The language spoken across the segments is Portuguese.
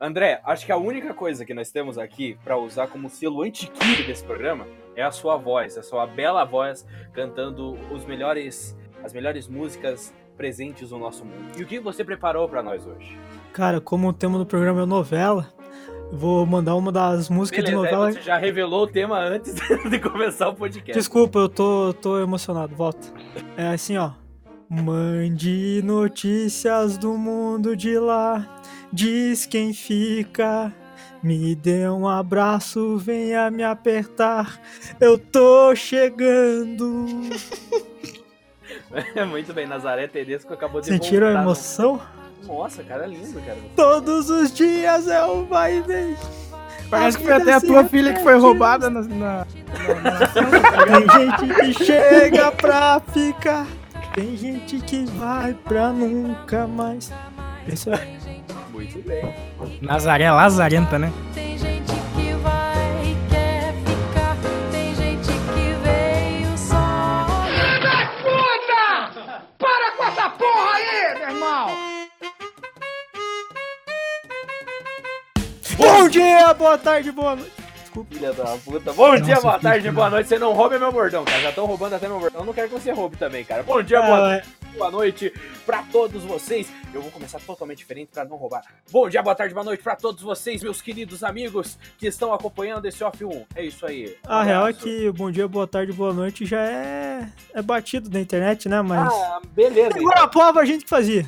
André, acho que a única coisa que nós temos aqui para usar como selo antiquírio desse programa é a sua voz, a sua bela voz cantando os melhores, as melhores músicas presentes no nosso mundo. E o que você preparou para nós hoje? Cara, como o tema do programa é novela, vou mandar uma das músicas Beleza, de novela. Você já revelou o tema antes de começar o podcast. Desculpa, eu tô, tô emocionado. Volta. É assim, ó. Mande notícias do mundo de lá. Diz quem fica. Me dê um abraço, venha me apertar. Eu tô chegando. Muito bem, Nazaré Tedesco acabou de Sentiram a voltar no- emoção? Nossa, cara, lindo, cara. Todos os dias eu vai e vem. Parece que foi até a tua filha que foi roubada na. na- Tem gente que chega pra ficar. Tem gente que vai pra nunca mais. Isso é. Muito bem. Nazaré Lazarenta, né? Tem gente que vai e quer ficar. Tem gente que veio só. Bom dia, boa tarde, boa noite. Filha da puta. Bom dia, Nossa, boa que tarde, boa noite. Você não roube meu bordão, cara. Já estão roubando até meu bordão. Eu não quero que você roube também, cara. Bom dia, boa Ah, tarde, boa noite pra todos vocês. Eu vou começar totalmente diferente pra não roubar. Bom dia, boa tarde, boa noite pra todos vocês, meus queridos amigos que estão acompanhando esse Off 1. É isso aí. A real é que bom dia, boa tarde, boa noite já é, é batido na internet, né? Mas. Ah, beleza. Em Guarapuava a gente que fazia.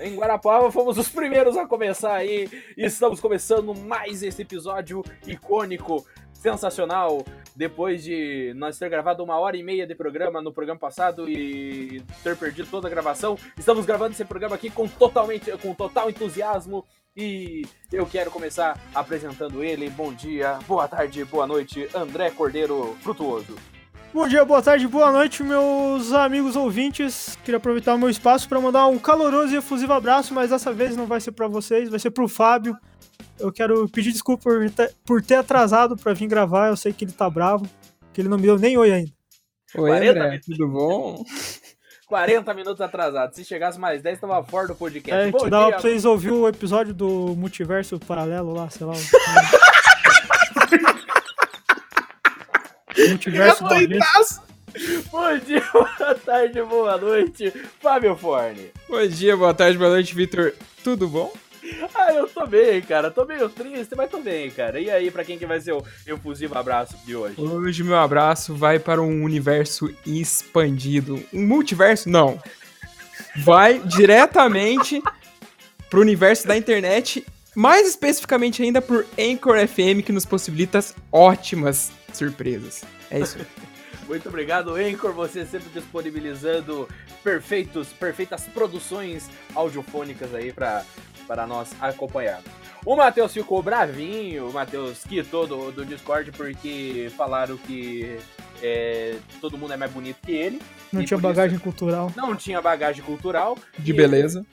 Em Guarapava fomos os primeiros a começar aí. E estamos começando mais esse episódio icônico, sensacional. Depois de nós ter gravado uma hora e meia de programa no programa passado e ter perdido toda a gravação, estamos gravando esse programa aqui com totalmente, com total entusiasmo. E eu quero começar apresentando ele. Bom dia, boa tarde, boa noite, André Cordeiro Frutuoso. Bom dia, boa tarde, boa noite, meus amigos ouvintes. Queria aproveitar o meu espaço para mandar um caloroso e efusivo abraço, mas dessa vez não vai ser para vocês, vai ser pro Fábio. Eu quero pedir desculpa por ter, por ter atrasado para vir gravar. Eu sei que ele tá bravo, que ele não me deu nem oi ainda. Oi, 40 André, minutos. tudo bom? 40 minutos atrasado. Se chegasse mais 10, tava fora do podcast. É, Bom que dava dia, pra vocês ouvir o episódio do multiverso paralelo lá, sei lá. o- multiverso da vez. Bom dia, boa tarde, boa noite, Fábio Forne. Bom dia, boa tarde, boa noite, Vitor. Tudo bom? Ah, eu tô bem, cara. Tô meio triste, mas tô bem, cara. E aí, pra quem que vai ser o efusivo abraço de hoje? Hoje meu abraço vai para um universo expandido. Um multiverso? Não. Vai diretamente pro universo da internet, mais especificamente ainda por Anchor FM, que nos possibilita ótimas surpresas. É isso. Muito obrigado, Anchor, você sempre disponibilizando perfeitos, perfeitas produções audiofônicas aí pra, para nós acompanhar. O Matheus ficou bravinho, o Matheus quitou do, do Discord porque falaram que é, todo mundo é mais bonito que ele. Não tinha por isso- bagagem cultural. Não tinha bagagem cultural. De beleza.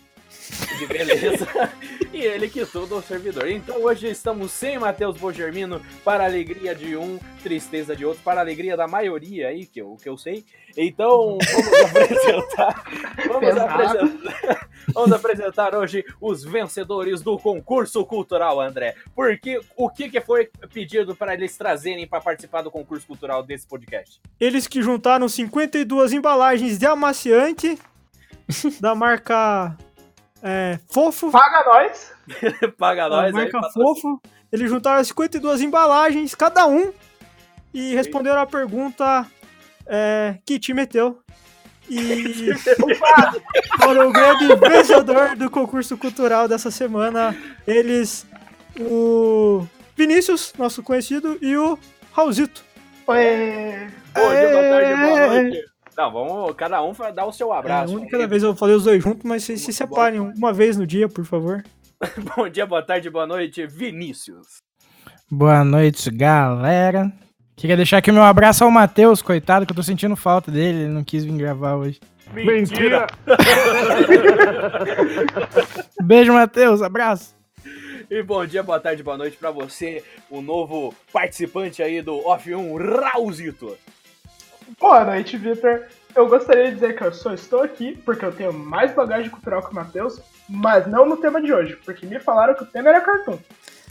De beleza. e ele quitou do servidor. Então hoje estamos sem Matheus Bogermino, para a alegria de um, tristeza de outro, para a alegria da maioria aí, que eu, que eu sei. Então vamos apresentar. Vamos apresentar, vamos apresentar hoje os vencedores do concurso cultural, André. Porque o que, que foi pedido para eles trazerem para participar do concurso cultural desse podcast? Eles que juntaram 52 embalagens de amaciante da marca é, Fofo. Paga nós! Paga nós aí. marca patrocínio. Fofo. Eles juntaram 52 embalagens, cada um, e responderam a pergunta é, que time é teu? E foram o grande vencedor do concurso cultural dessa semana. Eles, o Vinícius, nosso conhecido, e o Raulzito. Oi! Bom dia, boa tarde, boa É. noite. Não, vamos, cada um vai dar o seu É, abraço. a única vez eu falei os dois juntos, mas vocês se separem uma vez no dia, por favor. Bom dia, boa tarde, boa noite, Vinícius. Boa noite, galera. Queria deixar aqui meu abraço ao Matheus, coitado, que eu tô sentindo falta dele, ele não quis vir gravar hoje. Mentira! Beijo, Matheus, abraço. E bom dia, boa tarde, boa noite pra você, o novo participante aí do Off 1, Raulzito. Boa noite, Vitor. eu gostaria de dizer que eu só estou aqui porque eu tenho mais bagagem cultural que o Matheus, mas não no tema de hoje, porque me falaram que o tema era cartoon.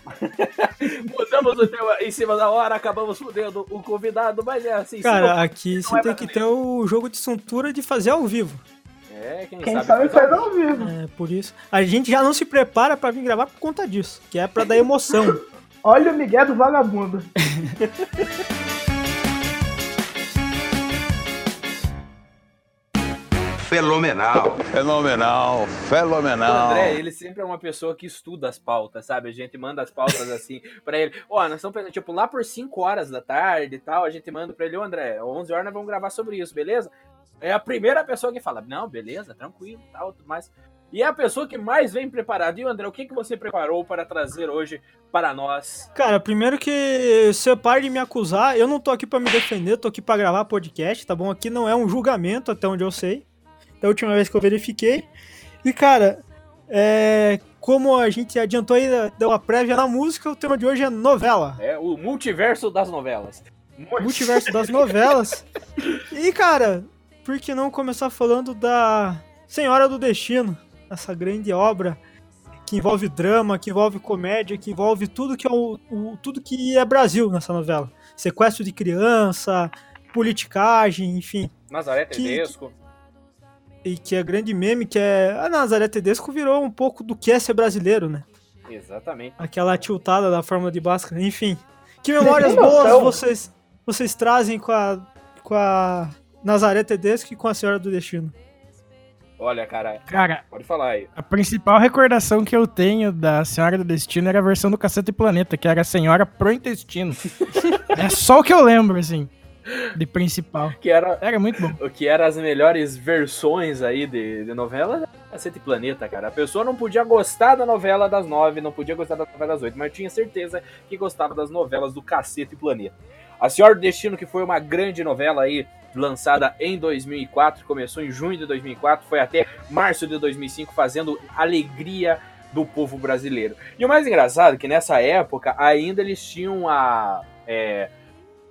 Mudamos o tema em cima da hora, acabamos fudendo o convidado, mas é assim. Cara, aqui não você é tem que ter o jogo de cintura de fazer ao vivo. É, quem, Quem sabe, sabe faz faz ao vivo. É, por isso. A gente já não se prepara pra vir gravar por conta disso, que é pra dar emoção. Olha o Miguel do vagabundo. Fenomenal. Fenomenal, O fenomenal. André, ele sempre é uma pessoa que estuda as pautas, sabe? A gente manda as pautas assim pra ele. Ó, nós estamos pensando, tipo, lá por 5 horas da tarde e tal, a gente manda pra ele, ô André, 11 horas nós vamos gravar sobre isso, beleza? É a primeira pessoa que fala, não, beleza, tranquilo, tal, tudo mais. E é a pessoa que mais vem preparada. E o André, o que, que você preparou para trazer hoje para nós? Cara, primeiro que você pare de me acusar, eu não tô aqui pra me defender, tô aqui pra gravar podcast, tá bom? Aqui não é um julgamento, até onde eu sei. Da última vez que eu verifiquei. E, cara, é, como a gente adiantou aí, deu uma prévia na música, o tema de hoje é novela. É o multiverso das novelas. multiverso das novelas. E, cara, por que não começar falando da Senhora do Destino? Essa grande obra que envolve drama, que envolve comédia, que envolve tudo que é, o, o- tudo que é Brasil nessa novela. Sequestro de criança, politicagem, enfim. Nazaré Que- Tedesco. E que é grande meme, que é... A Nazaré Tedesco virou um pouco do que é ser brasileiro, né? Exatamente. Aquela tiltada da forma de Bhaskara, enfim. Que memórias boas vocês, vocês trazem com a, com a Nazaré Tedesco e com a Senhora do Destino? Olha, cara, Cara, pode falar aí. a principal recordação que eu tenho da Senhora do Destino era a versão do Cacete Planeta, que era a Senhora pro Intestino. é só o que eu lembro, assim, de principal. Que era Era muito bom. o que eram as melhores versões aí de, de novela Cacete Planeta, cara. A pessoa não podia gostar da novela das nove, não podia gostar da novela das oito, mas tinha certeza que gostava das novelas do Cacete Planeta. A Senhora do Destino, que foi uma grande novela aí, lançada em 2004, começou em junho de 2004, foi até março de 2005, fazendo alegria do povo brasileiro. E o mais engraçado é que nessa época ainda eles tinham a... é,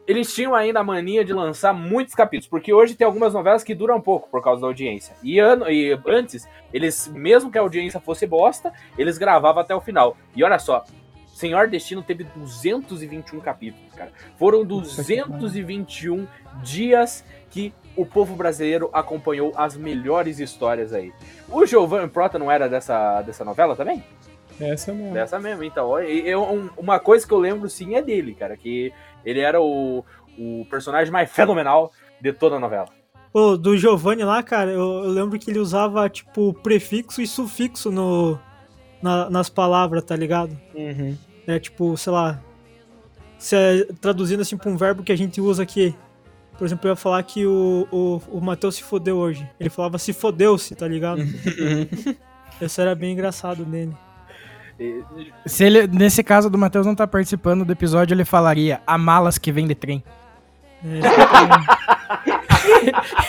eles tinham ainda a mania de lançar muitos capítulos, porque hoje tem algumas novelas que duram pouco por causa da audiência. E, ano, e antes, eles, mesmo que a audiência fosse bosta, eles gravavam até o final. E olha só, Senhor Destino teve 221 capítulos, cara. Foram 221 dias que o povo brasileiro acompanhou as melhores histórias aí. O Giovanni Prota não era dessa, dessa novela também? Essa mesmo. Dessa mesmo, então. eu- um- uma coisa que eu lembro sim é dele, cara, que ele era o, o personagem mais fenomenal de toda a novela. Pô, do Giovanni lá, cara, eu, eu lembro que ele usava, tipo, prefixo e sufixo no, na- nas palavras, tá ligado? Uhum. É tipo, sei lá, se é, traduzindo assim pra um verbo que a gente usa aqui. Por exemplo, eu ia falar que o, o, o Matheus se fodeu hoje. Ele falava se fodeu-se, tá ligado? Isso era bem engraçado nele. Se ele, nesse caso do Matheus não tá participando do episódio, ele falaria a malas que vem de trem.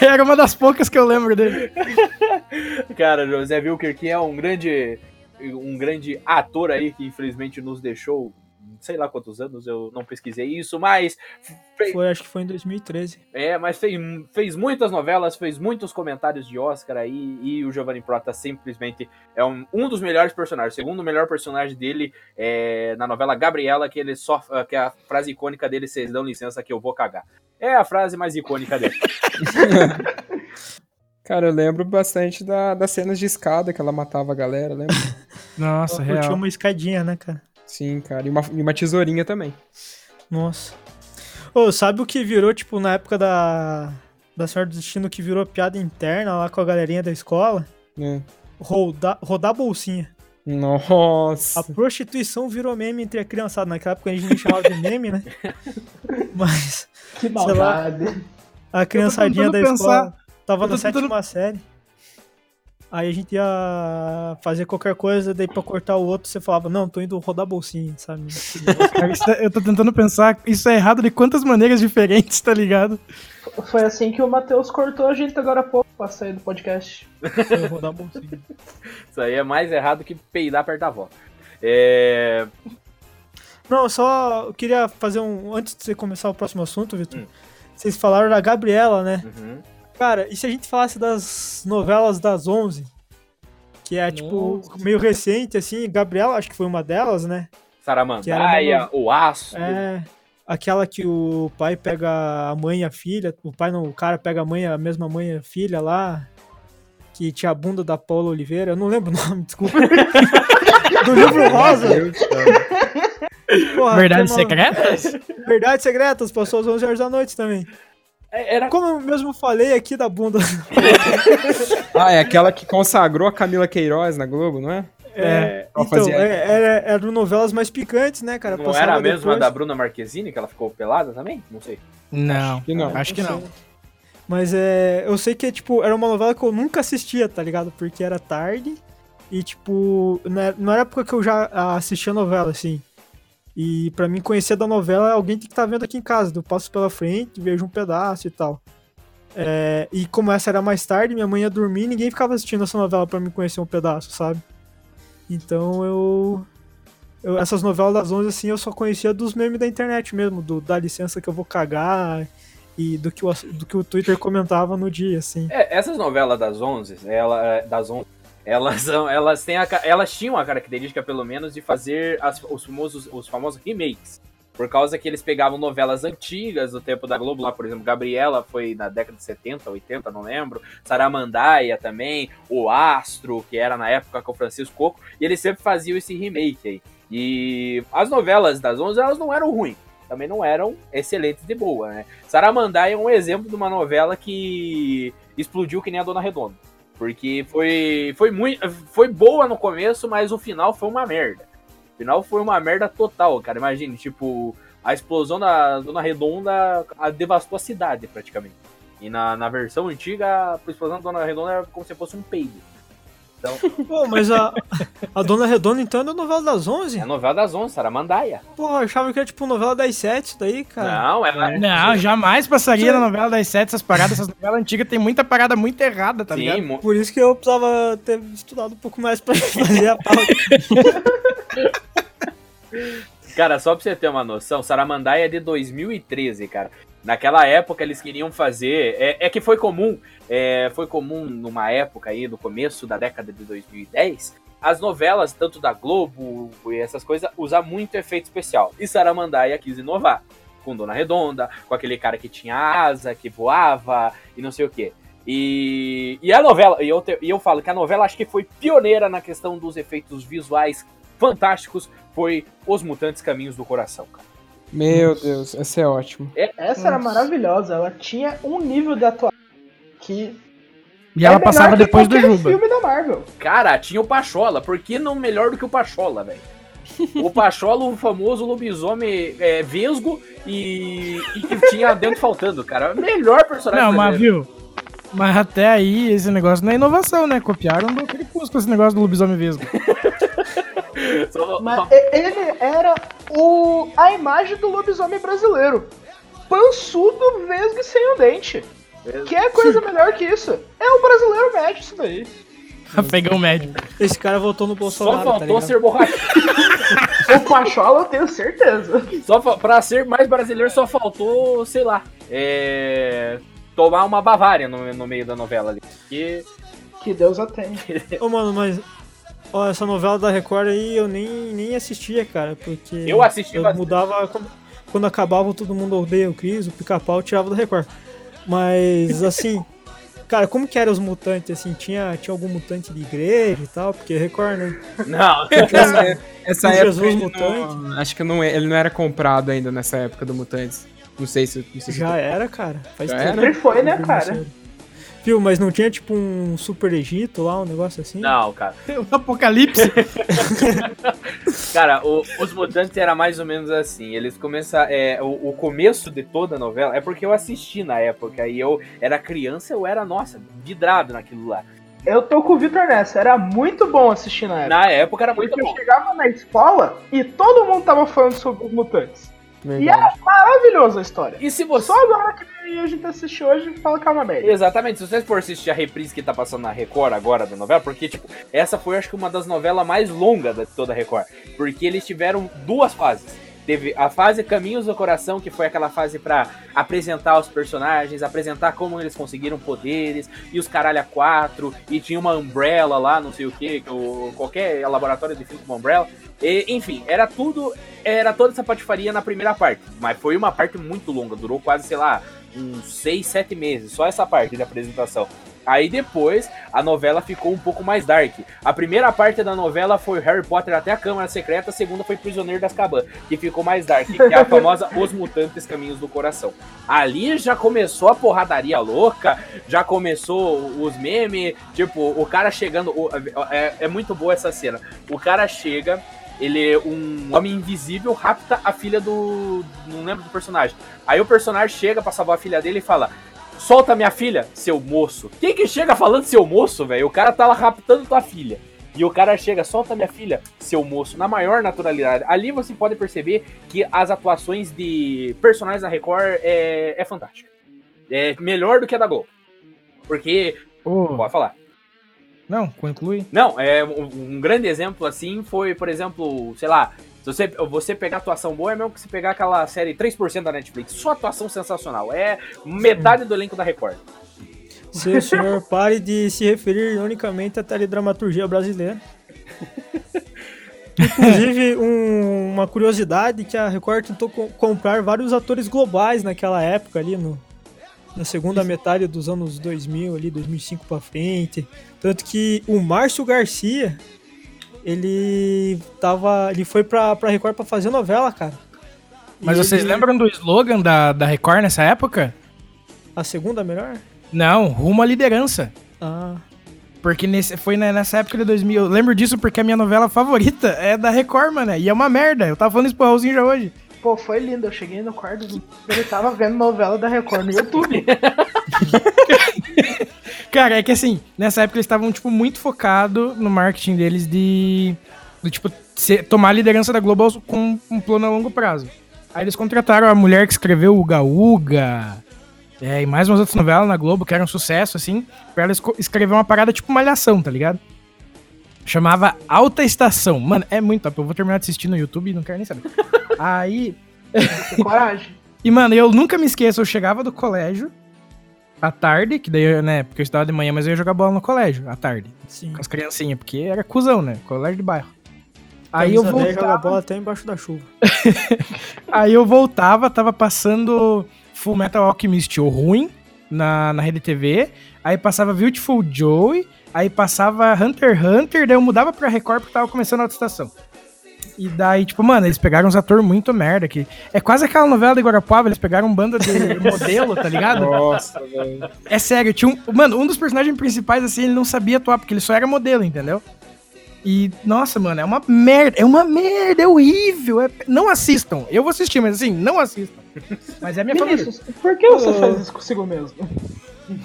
Era uma das poucas que eu lembro dele. Cara, José Wilker, que é um grande, um grande ator aí que infelizmente nos deixou, sei lá quantos anos, eu não pesquisei isso, mas fez, foi, acho que foi em 2013. é, mas fez, fez muitas novelas, fez muitos comentários de Oscar aí, e o Giovanni Prota simplesmente é um, um dos melhores personagens. O segundo melhor personagem dele é na novela Gabriela, que ele só que a frase icônica dele, vocês dão licença que eu vou cagar. É a frase mais icônica dele. Cara, eu lembro bastante da, das cenas de escada que ela matava a galera, lembra? Nossa, Eu tinha real. uma escadinha, né, cara? Sim, cara. E uma, e uma tesourinha também. Nossa. Ô, sabe o que virou, tipo, na época da. Da Senhora do Destino, que virou piada interna lá com a galerinha da escola? né? Rodar, rodar bolsinha. Nossa. A prostituição virou meme entre a criançada. Naquela época a gente nem chamava de meme, né? Mas Que Sei lá. maldade. a criançadinha da tentando escola tava na sétima tentando- série. Aí a gente ia fazer qualquer coisa, daí pra cortar o outro, você falava, não, tô indo rodar bolsinha, sabe? É- eu tô tentando pensar, isso é errado de quantas maneiras diferentes, tá ligado? Foi assim que o Matheus cortou a gente agora há pouco pra sair do podcast. Foi rodar bolsinha. Isso aí é mais errado que peidar perto da avó. É, Não, eu só eu queria fazer um. Antes de você começar o próximo assunto, Vitor, Hum. vocês falaram da Gabriela, né? uhum. Cara, e se a gente falasse das novelas das 11? Que é, tipo, meio recente, assim. Gabriela, acho que foi uma delas, né? Saramandaia, o Astro. É. Aquela que o pai pega a mãe e a filha. O pai não, o cara pega a mãe, a mesma mãe e a filha lá. Que tinha a bunda da Paula Oliveira. Eu não lembro o nome, desculpa. Do livro Rosa. Porra, Verdades uma- secretas? Verdades secretas, passou às 11 horas da noite também. É, Era Como eu mesmo falei aqui da bunda. Ah, é aquela que consagrou a Camila Queiroz na Globo, não é? É, Pra então, é, era, eram novelas mais picantes, né, cara? Não Passava era a mesma depois. da Bruna Marquezine, que ela ficou pelada também? Não sei. Não, que não. acho que não. Mas é, eu sei que tipo, era uma novela que eu nunca assistia, tá ligado? Porque era tarde e tipo, na, na época que eu já assistia novela, assim. E pra mim conhecer da novela, alguém tem que estar vendo aqui em casa. Eu passo pela frente, vejo um pedaço e tal. É, e como essa era mais tarde, minha mãe ia dormir ninguém ficava assistindo essa novela pra me conhecer um pedaço, sabe? Então eu, eu- Essas novelas das 11, assim, eu só conhecia dos memes da internet mesmo, do Dá licença que eu vou cagar e do que o, do que o Twitter comentava no dia, assim. É, essas novelas das 11, ela, é, das 11, elas, elas, têm a, elas tinham a característica, pelo menos, de fazer as- os, famosos, os famosos remakes. Por causa que eles pegavam novelas antigas do tempo da Globo, lá, por exemplo, Gabriela foi na década de 70, 80, não lembro. Saramandaia também, O Astro, que era na época com o Francisco Coco, e eles sempre faziam esse remake aí. E as novelas das 11, elas não eram ruins, também não eram excelentes de boa, né? Saramandaia é um exemplo de uma novela que explodiu que nem a Dona Redonda. Porque foi, foi, muito, foi boa no começo, mas o final foi uma merda. O final foi uma merda total, cara. Imagine, tipo, a explosão da Dona Redonda a- devastou a cidade, praticamente. E na, na versão antiga, a explosão da Dona Redonda era como se fosse um peido. Então, Pô, mas a, a Dona Redonda, então, é da novela das 11? é a novela das 11, Saramandaia. Porra, eu achava que era tipo novela das 7 isso daí, cara. Não, ela... Não, jamais passaria na novela das sete essas paradas. Essas novelas antigas tem muita parada muito errada, tá ligado? Sim, mo- Por isso que eu precisava ter estudado um pouco mais pra fazer a pauta. Cara, só pra você ter uma noção, Saramandaia é de 2013, cara. Naquela época eles queriam fazer. É, é que foi comum, é, foi comum numa época aí, no começo da década de 2010, as novelas, tanto da Globo e essas coisas, usar muito efeito especial. E Saramandaia quis inovar. Com Dona Redonda, com aquele cara que tinha asa, que voava e não sei o quê. E, e a novela, e eu, te- e eu falo que a novela acho que foi pioneira na questão dos efeitos visuais fantásticos, foi Os Mutantes Caminhos do Coração, cara. Meu Deus, essa é ótimo. Essa era maravilhosa, ela tinha um nível de atuação que. E ela é passava que depois do Juba. filme da Marvel. Cara, tinha o Pachola, por que não melhor do que o Pachola, velho? O Pachola, o famoso lobisomem é, vesgo e, e que tinha dentro faltando, cara. Melhor personagem Não, mas viu? Mas até aí, esse negócio não é inovação, né? Copiaram do Crepúsculo esse negócio do lobisomem vesgo. Só- Mas só- ele era o, a imagem do lobisomem brasileiro. Pançudo, vesgo e sem o dente. Que é coisa melhor que isso? É o brasileiro médio isso daí. Pegão médio. Esse cara votou no Só Bolsonaro, tá faltou ligado? ser borrachudo. O Pachola eu tenho certeza. Só pra ser mais brasileiro, só faltou, sei lá, é, tomar uma Bavária no, no meio da novela ali. Porque Que Deus a tenha. Ô, mano, mas... Ó, essa novela da Record aí eu nem, nem assistia, cara, porque... Eu assisti Eu bastante. mudava... Quando, quando acabava, todo mundo odeia o Cris, o Pica-Pau, tirava da Record. Mas, assim... Cara, como que eram os mutantes, assim? Tinha, tinha algum mutante de igreja e tal? Porque Record, né? Não, Essa, essa época Jesus ele Mutante. não, acho que não, é- ele não era comprado ainda nessa época do Mutantes. Não sei se, não sei se Já era, cara. Faz Já tempo. Sempre foi, né, cara? Viu, mas não tinha tipo um Super Egito lá, um negócio assim? não, cara. O Apocalipse. Cara, o- os mutantes era mais ou menos assim. Eles começam. É, o, o começo de toda a novela é porque eu assisti na época. E eu era criança, eu era, nossa, vidrado naquilo lá. Eu tô com o Vitor nessa. Era muito bom assistir na época. Na época era muito Porque eu bom. chegava na escola e todo mundo tava falando sobre os mutantes. E Verdade. era maravilhosa a história. E se você. Só agora que a gente assistiu hoje fala que é uma merda. Exatamente, se vocês for assistir a reprise que tá passando na Record agora da novela, porque, tipo, essa foi acho que uma das novelas mais longas de toda a Record. Porque eles tiveram duas fases. Teve a fase Caminhos do Coração, que foi aquela fase pra apresentar os personagens, apresentar como eles conseguiram poderes, e os caralho a quatro, e tinha uma Umbrella lá, não sei o que, qualquer laboratório define como Umbrella. E, enfim, era tudo, era toda essa patifaria na primeira parte, mas foi uma parte muito longa, durou quase, sei lá, uns 6, 7 meses, só essa parte da apresentação. Aí depois a novela ficou um pouco mais dark. A primeira parte da novela foi Harry Potter até a Câmara Secreta, a segunda foi Prisioneiro das Caban, que ficou mais dark, que é a famosa Os Mutantes Caminhos do Coração. Ali já começou a porradaria louca, já começou os memes, tipo, o cara chegando. é, é muito boa essa cena. O cara chega, ele é um homem invisível, rapta a filha do. Não lembro do personagem. Aí o personagem chega pra salvar a filha dele e fala: Solta minha filha, seu moço. Quem que chega falando seu moço, velho? O cara tá lá raptando tua filha. E o cara chega, solta minha filha, seu moço, na maior naturalidade. Ali você pode perceber que as atuações de personagens da Record é, é fantástica. É melhor do que a da Globo. Porque. Pode falar. Não, conclui. Não, é um, um grande exemplo assim foi, por exemplo, sei lá, se você, você pegar atuação boa é mesmo que você pegar aquela série 3% da Netflix. Só atuação sensacional. É metade do elenco da Record. Se o senhor pare de se referir unicamente à teledramaturgia brasileira. Inclusive, um- uma curiosidade que a Record tentou co- comprar vários atores globais naquela época ali, no, na segunda metade dos anos 2000, ali, 2005 pra frente. Tanto que o Márcio Garcia, ele tava, ele foi pra, pra Record pra fazer novela, cara. Mas E vocês ele- lembram do slogan da, da Record nessa época? A segunda melhor? Não, rumo à liderança. Ah, Porque nesse, foi nessa época de 2000. Eu lembro disso porque a minha novela favorita é da Record, mano. E é uma merda. Eu tava falando isso pro Raulzinho já hoje. Pô, foi lindo. Eu cheguei no quarto do... Ele tava vendo novela da Record no YouTube. Cara, é que assim, nessa época eles estavam, tipo, muito focados no marketing deles de. Tipo, ser- tomar a liderança da Globo com um plano a longo prazo. Aí eles contrataram a mulher que escreveu o Uga Uga. É, e mais umas outras novelas na Globo que eram um sucesso, assim, pra ela escrever uma parada tipo malhação, tá ligado? Chamava Alta Estação. Mano, é muito top. Eu vou terminar de assistir no YouTube e não quero nem saber. Aí. Coragem. E, mano, eu nunca me esqueço, eu chegava do colégio à tarde, que daí, eu, né, porque eu estudava de manhã, mas eu ia jogar bola no colégio à tarde, sim. com as criancinhas, porque era cuzão, né, colégio de bairro. Aí eu Camisa 10 joga voltava, bola até embaixo da chuva. aí eu voltava, tava passando Full Metal Alchemist, o ruim, na, na Rede TV, aí passava Beautiful Joey, aí passava Hunter x Hunter, daí eu mudava pra Record porque tava começando a outra estação. E daí, tipo, mano, eles pegaram uns atores muito merda que É quase aquela novela de Guarapuava, eles pegaram um banda de modelo, tá ligado? Nossa, velho. É sério, tinha um. Mano, um dos personagens principais, assim, ele não sabia atuar, porque ele só era modelo, entendeu? E, nossa, mano, é uma merda, é uma merda, é horrível. é- Não assistam. Eu vou assistir, mas assim, não assistam. Mas é a minha favorita. Vinícius, por que você faz isso consigo mesmo?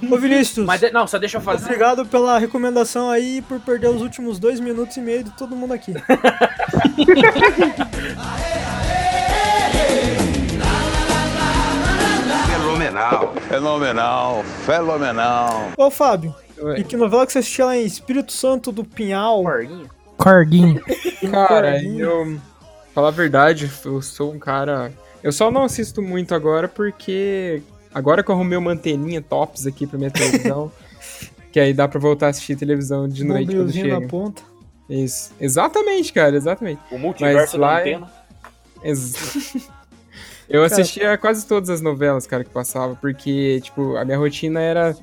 Ô Vinícius, Mas de- não, só deixa eu fazer. obrigado pela recomendação aí e por perder os últimos dois minutos e meio de todo mundo aqui. Fenomenal. Fenomenal. Fenomenal. Ô Fábio, Oi. e que novela que você assistia lá em Espírito Santo do Pinhal? Corguinho. Corguinho. Cara, Corguinho. eu. Falar a verdade, eu sou um cara. Eu só não assisto muito agora porque. Agora que eu arrumei uma anteninha tops aqui pra minha televisão. que aí dá pra voltar a assistir televisão de noite quando Bombriozinho na chega. ponta. Isso. Exatamente, cara, exatamente. O multiverso da lá é- antena. Ex- Eu assistia quase todas as novelas, cara, que passava, porque, tipo, a minha rotina era.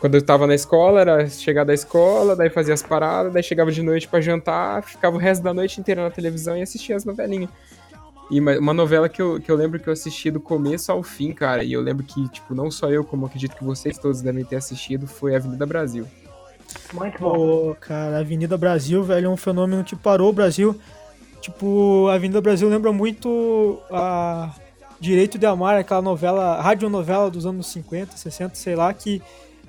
Quando eu tava na escola, era chegar da escola, daí fazia as paradas, daí chegava de noite pra jantar, ficava o resto da noite inteira na televisão e assistia as novelinhas. E uma novela que eu, que eu lembro que eu assisti do começo ao fim, cara, e eu lembro que, tipo, não só eu, como acredito que vocês todos devem ter assistido, foi Avenida Brasil. Muito bom. Pô, cara, Avenida Brasil, velho, é um fenômeno que parou o Brasil. Tipo, a Avenida Brasil lembra muito a Direito de Amar, aquela novela, radionovela dos anos 50, 60, sei lá, que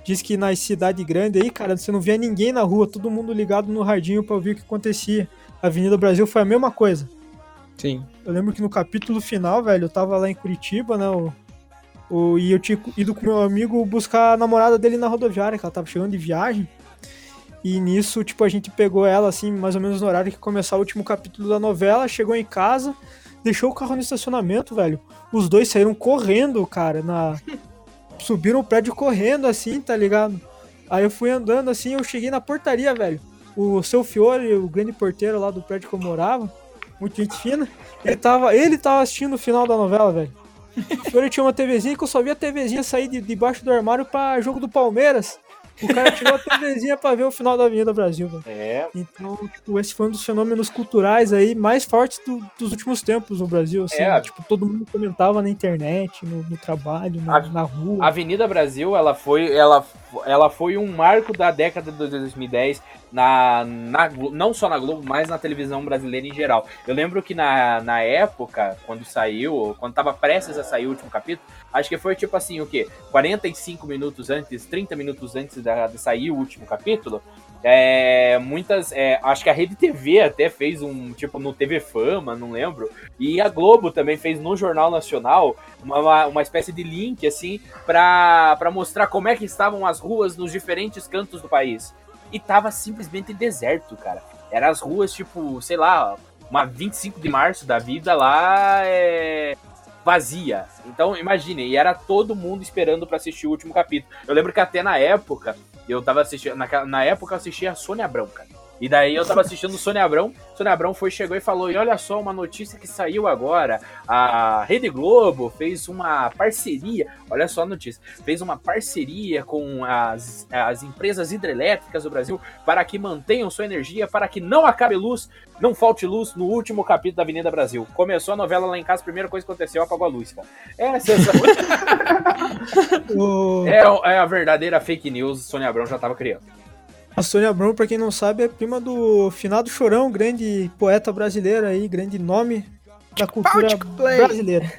diz que nas cidades grandes aí, cara, você não via ninguém na rua, todo mundo ligado no radinho pra ouvir o que acontecia. A Avenida Brasil foi a mesma coisa. Sim. Eu lembro que no capítulo final, velho, eu tava lá em Curitiba, né? O, o- e eu tinha ido com meu amigo buscar a namorada dele na rodoviária, que ela tava chegando de viagem. E nisso, tipo, a gente pegou ela, assim, mais ou menos no horário que começar o último capítulo da novela, chegou em casa, deixou o carro no estacionamento, velho. Os dois saíram correndo, cara, na. Subiram o prédio correndo assim, tá ligado? Aí eu fui andando assim, eu cheguei na portaria, velho. O seu Fiore, o grande porteiro lá do prédio que eu morava, muito gente fina, ele tava, ele tava assistindo o final da novela, velho. Fiore tinha uma TVzinha que eu só vi a TVzinha sair de, debaixo do armário pra jogo do Palmeiras. O cara tirou a TVzinha pra ver o final da Avenida Brasil, velho. É, Então, tipo, esse foi um dos fenômenos culturais aí mais fortes do- dos últimos tempos no Brasil, assim. É. Tipo, todo mundo comentava na internet, no, no trabalho, na, A- na rua. A Avenida Brasil, ela foi, ela, ela foi um marco da década de 2010, na, na, não só na Globo, mas na televisão brasileira em geral. Eu lembro que na, na época, quando saiu, quando tava prestes a sair o último capítulo, acho que foi tipo assim, o quê? 45 minutos antes, 30 minutos antes de sair o último capítulo, é, muitas, é, acho que a Rede TV até fez um, tipo, no TV Fama, não lembro, e a Globo também fez no Jornal Nacional uma, uma, uma espécie de link, assim, pra mostrar como é que estavam as ruas nos diferentes cantos do país. E tava simplesmente deserto, cara. Era as ruas, tipo, sei lá, uma 25 de março da vida lá é vazia. Então, imagine, e era todo mundo esperando pra assistir o último capítulo. Eu lembro que até na época, eu tava assistindo, na, na época eu assistia a Sônia Abrão, cara. E daí eu tava assistindo Sônia Abrão, Sônia Abrão foi, chegou e falou, e olha só uma notícia que saiu agora, a Rede Globo fez uma parceria, olha só a notícia, fez uma parceria com as, as empresas hidrelétricas do Brasil para que mantenham sua energia, para que não acabe luz, não falte luz no último capítulo da Avenida Brasil. Começou a novela lá em casa, a primeira coisa que aconteceu, apagou a luz, cara. É, sensacional. O- é, é a verdadeira fake news, Sônia Abrão já tava criando. A Sônia Abrão, pra quem não sabe, é prima do Finado Chorão, grande poeta brasileiro aí, grande nome da cultura brasileira.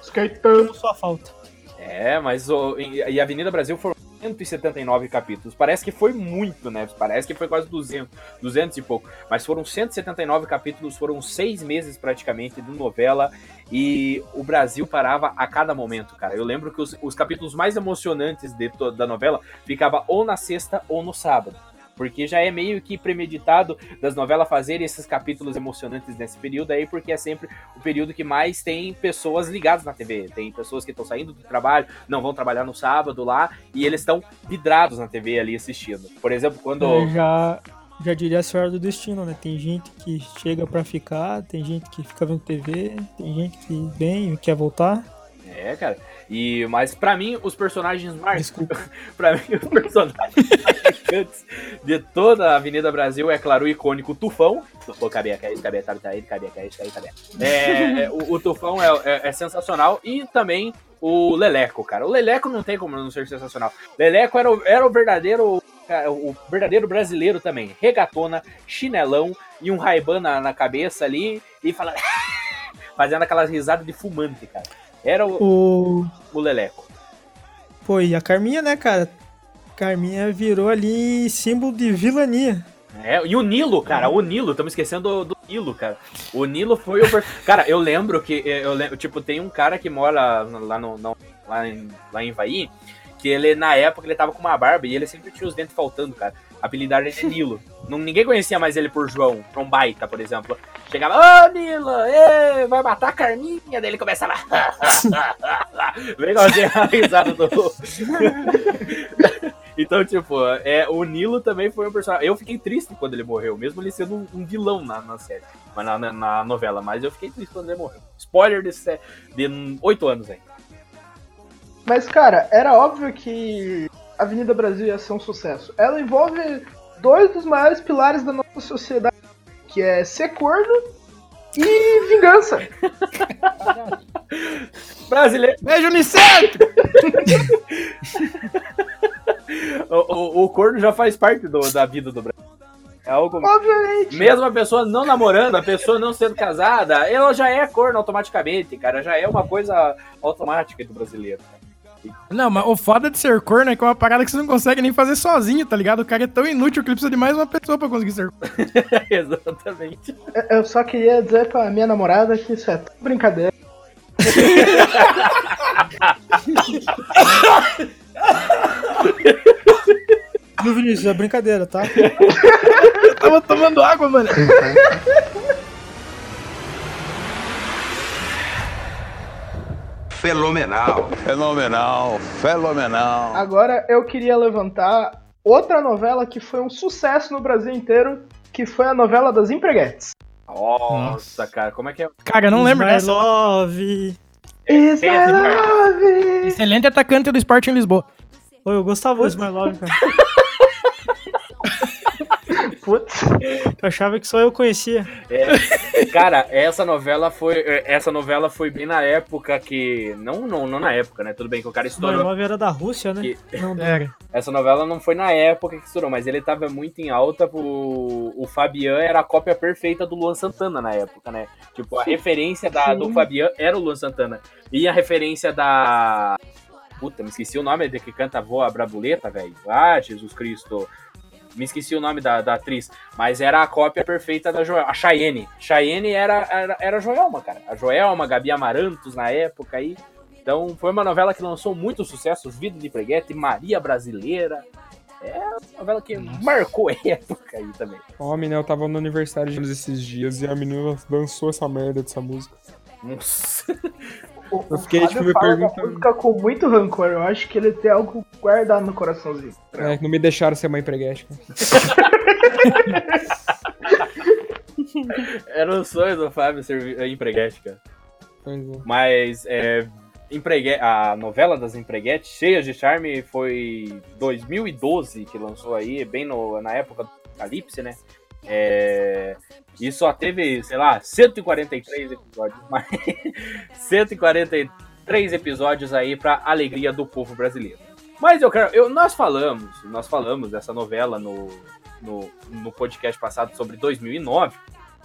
Skaitando. Não só falta. É, mas o, e e Avenida Brasil foram 179 capítulos. Parece que foi muito, né? Parece que foi quase 200, 200 e pouco. Mas foram 179 capítulos, foram seis meses praticamente de novela. E o Brasil parava a cada momento, cara. Eu lembro que os, os capítulos mais emocionantes de da novela ficava ou na sexta ou no sábado. Porque já é meio que premeditado das novelas fazerem esses capítulos emocionantes nesse período aí, porque é sempre o período que mais tem pessoas ligadas na TV. Tem pessoas que estão saindo do trabalho, não vão trabalhar no sábado lá, e eles estão vidrados na TV ali assistindo. Por exemplo, quando. É, já, já diria a senhora do destino, né? Tem gente que chega para ficar, tem gente que fica vendo TV, tem gente que vem e quer voltar. É, cara. E mas para mim os personagens mais para mim os personagens marcantes de toda a Avenida Brasil é claro o icônico Tufão. Pô, cabia, cabia, cabia, tá cabia, cabia, cabia, cabia. É, é, o, o Tufão é, é, é sensacional e também o Leleco, cara. O Leleco não tem como não ser sensacional. Leleco era o, era o verdadeiro o verdadeiro brasileiro também. Regatona, chinelão e um raibã na, na cabeça ali e falando. Fazendo aquelas risadas de fumante, cara. Era o, O. o Leleco. Pô, e a Carminha, né, cara? Carminha virou ali símbolo de vilania. É, e o Nilo, cara, o Nilo, estamos esquecendo do, do Nilo, cara. O Nilo foi o. Cara, eu lembro que. Eu lembro, tipo, tem um cara que mora lá, no, no- lá, em, lá em Ivaí, que ele, na época, ele tava com uma barba e ele sempre tinha os dentes faltando, cara. A dele é Nilo. Não, ninguém conhecia mais ele por João, João Baita, por exemplo. Chegava, ô Nilo, ê, vai matar a Carminha, daí ele começava. Legalzinho a risada do. Então, tipo, é, o Nilo também foi um personagem. Eu fiquei triste quando ele morreu, mesmo ele sendo um, um vilão na, na série, mas na, na- na novela, mas eu fiquei triste quando ele morreu. Spoiler de, de 8 anos aí. Mas, cara, era óbvio que Avenida Brasil ia ser um sucesso. Ela envolve dois dos maiores pilares da nossa sociedade, que é ser corno e vingança. Brasileiro. Beijo, Unicef! O, o, o corno já faz parte do- da vida do Brasil. É algo. Obviamente. Mesmo a pessoa não namorando, a pessoa não sendo casada, ela já é corno automaticamente, cara. Já é uma coisa automática do brasileiro. Não, mas o foda de ser corno é que é uma parada que você não consegue nem fazer sozinho, tá ligado? O cara é tão inútil que ele precisa de mais uma pessoa pra conseguir ser corno. Exatamente. Eu só queria dizer pra minha namorada que isso é brincadeira. Viu, Vinícius? É brincadeira, tá? Eu tava tomando água, mano. Fenomenal. Fenomenal, fenomenal. Agora eu queria levantar outra novela que foi um sucesso no Brasil inteiro, que foi a novela das empreguetes. Nossa, cara, como é que é? Cara, eu não lembro dessa. Love. Is my love? Excelente atacante do esporte em Lisboa. Pô, eu gostava do Love, cara. Putz. Eu achava que só eu conhecia. Cara, essa novela foi. Essa novela foi bem na época que. Não, não, não na época, né? Tudo bem que o cara estourou. Love era da Rússia, né? Que- Não, Era. Essa novela não foi na época que estourou, mas ele tava muito em alta. O, o Fabian era a cópia perfeita do Luan Santana na época, né? Tipo, a referência da, do Sim. Fabian era o Luan Santana. E a referência da. Puta, me esqueci o nome de que canta a voa Brabuleta, velho. Ah, Jesus Cristo. Me esqueci o nome da, da atriz. Mas era a cópia perfeita da Joelma. A Cheyenne. Cheyenne era, era, era a Joelma, cara. A Joelma, Gabi Amarantos na época aí. Então foi uma novela que lançou muitos sucessos. Vida de Preguete, Maria Brasileira. É uma novela que marcou a época aí também. Homem, né? Eu tava no aniversário de esses dias e a menina dançou essa merda dessa música. Nossa. O, Eu o fiquei, Fábio tipo, me perguntando. música com muito rancor. Eu acho que ele tem algo guardado no coraçãozinho. É, não me deixaram ser mãe preguete. cara. Era o sonho do Fábio ser empreguete, cara. Pois é. Mas é, empregue... a novela das empreguetes, cheias de charme, foi 2012 que lançou aí, bem no, na época do Apocalipse, né? É, e só teve, sei lá, 143 episódios, mas 143 episódios aí pra alegria do povo brasileiro. Mas eu quero, eu, nós falamos, nós falamos dessa novela no, no, no podcast passado sobre 2009,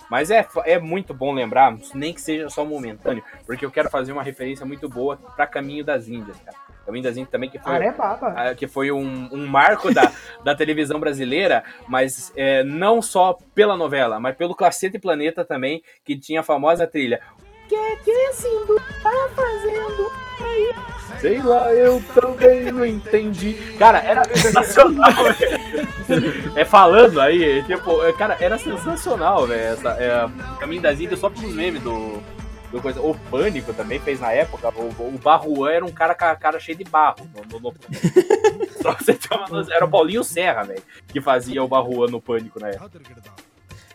mas é, é muito bom lembrar, nem que seja só momentâneo, porque eu quero fazer uma referência muito boa pra Caminho das Índias, cara. Índias também que foi, Arebaba. ah, que foi um, um marco da, da televisão brasileira, mas é, não só pela novela, mas pelo Cacete Planeta também, que tinha a famosa trilha. O que é que esse hindu tá fazendo aí? Sei lá, eu também não entendi. Cara, era sensacional. É falando aí, é, tipo, é, cara, era sensacional, velho. Essa, é, Caminho das Índias só pelos memes do coisa. O Pânico também fez na época. O, o Barruan era um cara com a cara cheio de barro. No, no, no... Só você ter uma noção, Era o Paulinho Serra, velho, que fazia o Barruan no Pânico na época.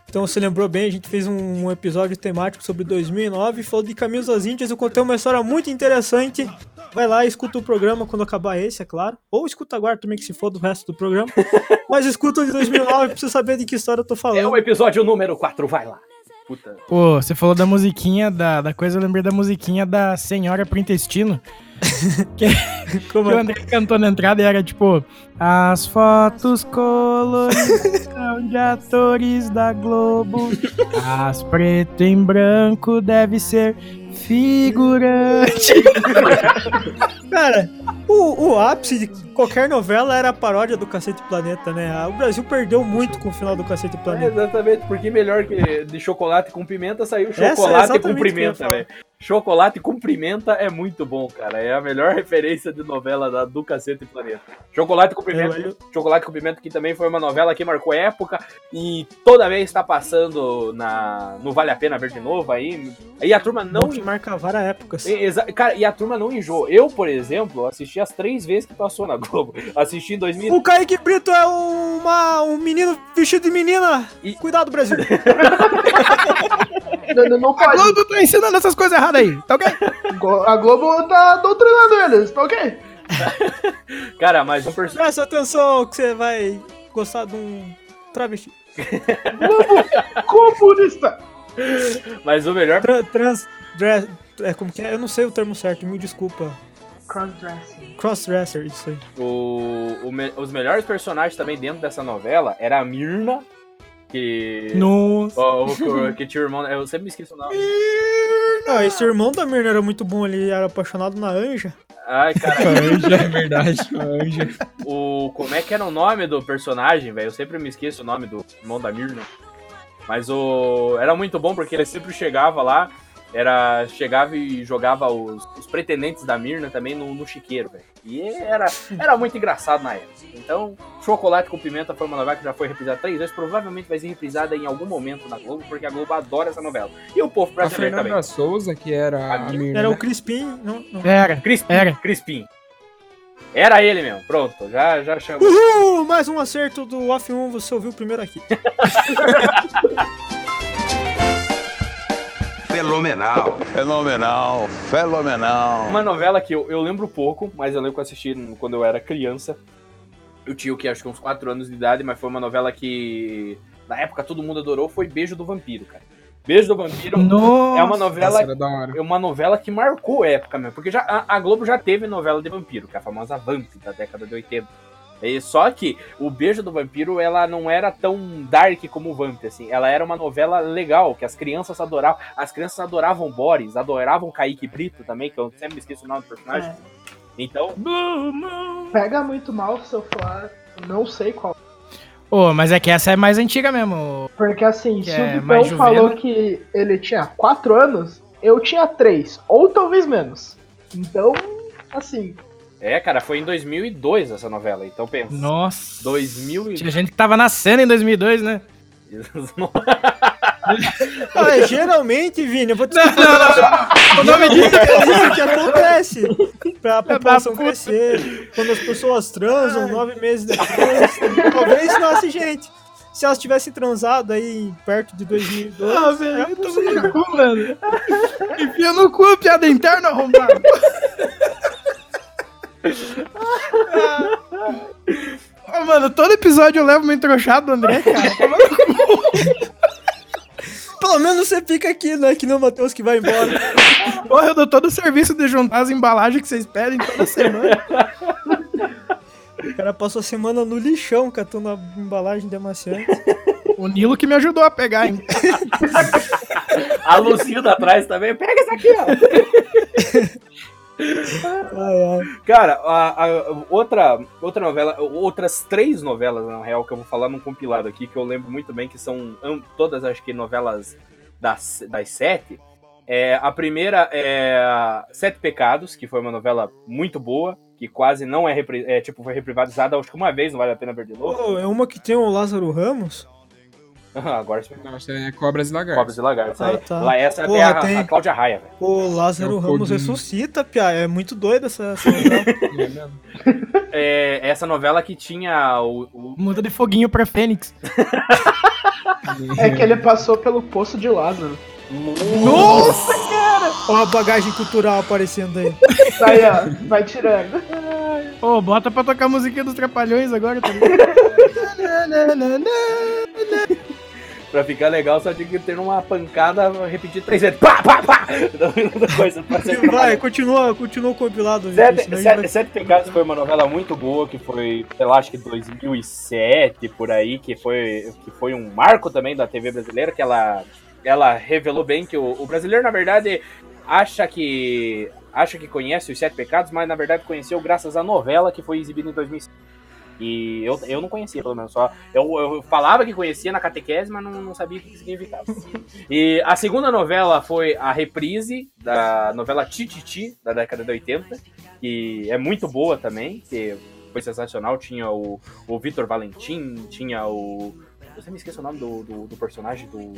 Então você lembrou bem, a gente fez um, episódio temático sobre 2009, falou de Caminhos das Índias, eu contei uma história muito interessante. Vai lá escuta o programa quando acabar esse, é claro. Ou escuta agora também, que se for do resto do programa. Mas escuta o de 2009 pra você saber de que história eu tô É falando. o episódio número 4, vai lá. Puta. Pô, você falou da musiquinha da, da coisa, eu lembrei da musiquinha da Senhora pro Intestino. que, Como que o é? André cantou na entrada e era tipo: As fotos coloridas são de atores da Globo, as preto em branco deve ser figurante. Cara, o, o ápice de qualquer novela era a paródia do Cacete Planeta, né? O Brasil perdeu muito com o final do Cacete É, Planeta. exatamente, porque melhor que de chocolate com pimenta saiu é chocolate com eu ia pimenta, velho. Chocolate com pimenta é muito bom, cara. É a melhor referência de novela da, do Cacete Planeta. Chocolate. Eu- eu- Chocolate com Pimenta, que também foi uma novela que marcou época e toda vez está passando na, no Vale a Pena Ver de novo aí. E a turma não. Não que marca várias épocas. E- exa- Cara, e a turma não enjoou. Eu, por exemplo, assisti as três vezes que passou na Globo. Assisti em 2000. O Kaique Brito é uma, um menino vestido de menina. E- Cuidado, Brasil. Não, não- não A pode. Globo tá ensinando essas coisas erradas aí, tá ok? A Globo tá doutrinando eles, tá ok? Cara, mas um personagem. Presta atenção que você vai gostar de um travesti. Comunista! Mas o melhor. Tra- trans... dress- é, como que é? Eu não sei o termo certo, me desculpa. Crossdressing. Crossdresser, isso aí. O, o me- os melhores personagens também dentro dessa novela era a Mirna, que. Nossa. o- o- que tinha o irmão. Eu sempre me esqueço o nome. Ah, esse irmão da Mirna era muito bom, ele era apaixonado na Anja. Ai, cara. Anja, é verdade. Anja. o, como é que era o nome do personagem, velho? Eu sempre me esqueço o nome do irmão da Mirna. Mas o. Era muito bom porque ele sempre chegava lá era chegava e jogava os, os pretendentes da Mirna também no, no chiqueiro, velho. E era, era muito engraçado na época. Então, Chocolate com Pimenta foi uma novela que já foi reprisada três vezes, provavelmente vai ser reprisada em algum momento na Globo, porque a Globo adora essa novela. E o povo A brasileiro também. Fernanda Souza, que era A a Mirna. Era o Crispim. Não, não. Era. Crispim, Era. Crispim. Era ele mesmo, pronto, já, já chamou. Uhul! Mais um acerto do Off 1, você ouviu primeiro aqui. Fenomenal. Fenomenal. Fenomenal. Uma novela que eu, eu lembro pouco, mas eu lembro que eu assisti quando eu era criança. Eu tinha o que, acho que uns 4 anos de idade, mas foi uma novela que na época todo mundo adorou, foi Beijo do Vampiro, cara. Beijo do Vampiro Nossa. é uma novela é uma novela que marcou a época mesmo, porque já, a, a Globo já teve novela de vampiro, que é a famosa Vamp da década de 80. E só que o Beijo do Vampiro, ela não era tão dark como o Vamp, assim. Ela era uma novela legal, que as crianças adoravam. As crianças adoravam Boris, adoravam Kaique Brito também, que eu sempre me esqueço o nome do personagem. Então, Pega muito mal se eu falar, não sei qual. Ô, mas é que essa é mais antiga mesmo. Porque assim, se é o Vitão falou que ele tinha 4 anos, eu tinha 3, ou talvez menos. Então, assim, é, cara, foi em 2002 essa novela. Então pensa. Nossa. 2000 e... Tinha gente que tava nascendo em 2002, né? Ah, geralmente, Vini, eu vou te Não, explicar. não, não. O nome disso É isso que acontece. Pra população puta. crescer. Quando as pessoas transam, nove meses depois, talvez nasce gente. Se elas tivessem transado aí perto de 2002, Ah, velho, toma no cu, mano. Enfia no cu, piada interna, arrombado. Ô, mano, todo episódio eu levo uma entrochada do André, cara. Cu. pelo menos você fica aqui, né? Que nem o Matheus que vai embora. Porra, eu dou todo o serviço de juntar as embalagens que vocês pedem toda semana. O cara passou a semana no lixão catando a embalagem de amaciante. O Nilo que me ajudou a pegar, hein? A Lucilda atrás também. Pega essa aqui, ó. Cara, a, a- outra, outra novela, outras três novelas, na real, que eu vou falar num compilado aqui, que eu lembro muito bem, que são todas, acho que, novelas das, das sete. É, a primeira é Sete Pecados, que foi uma novela muito boa, que quase não é, é, tipo, foi reprivatizada, acho que uma vez, não vale a pena ver de novo. Pô, é uma que tem o Lázaro Ramos? Agora você Não, é Cobras e Lagartos. Cobras e Lagartos. Ah, tá. Lá essa Porra, é a, tem- a Cláudia Raia, velho. O Lázaro É o Ramos ressuscita, Pia. É muito doido essa, essa novela. É mesmo. É, essa novela que tinha o, o- Muda de foguinho pra Fênix. é que ele passou pelo poço de Lázaro. Nossa, cara! Ó a bagagem cultural aparecendo aí. Tá aí, ó, vai tirando. Ô, bota pra tocar a musiquinha dos Trapalhões agora, tá ligado? Pra ficar legal, só tinha que ter uma pancada, repetir três vezes. Pá, pá, pá! Coisa pra ser Vai, continua, continua o compilado. Vitor, Sete, gente Sete, vai- Sete Pecados foi uma novela muito boa, que foi, sei lá, acho que 2007, por aí, que foi, que foi um marco também da TV brasileira, que ela, ela revelou bem que o, o brasileiro, na verdade, acha que acha que conhece os Sete Pecados, mas na verdade conheceu graças à novela que foi exibida em 2005. E eu, eu não conhecia, pelo menos, só. Eu, eu falava que conhecia na catequese, mas não, não sabia o que significava. E a segunda novela foi a reprise da novela Tititi, da década de 80, que é muito boa também, que foi sensacional. Tinha o, o Vitor Valentim, tinha o. Eu sempre me esqueço o nome do, do, do personagem do.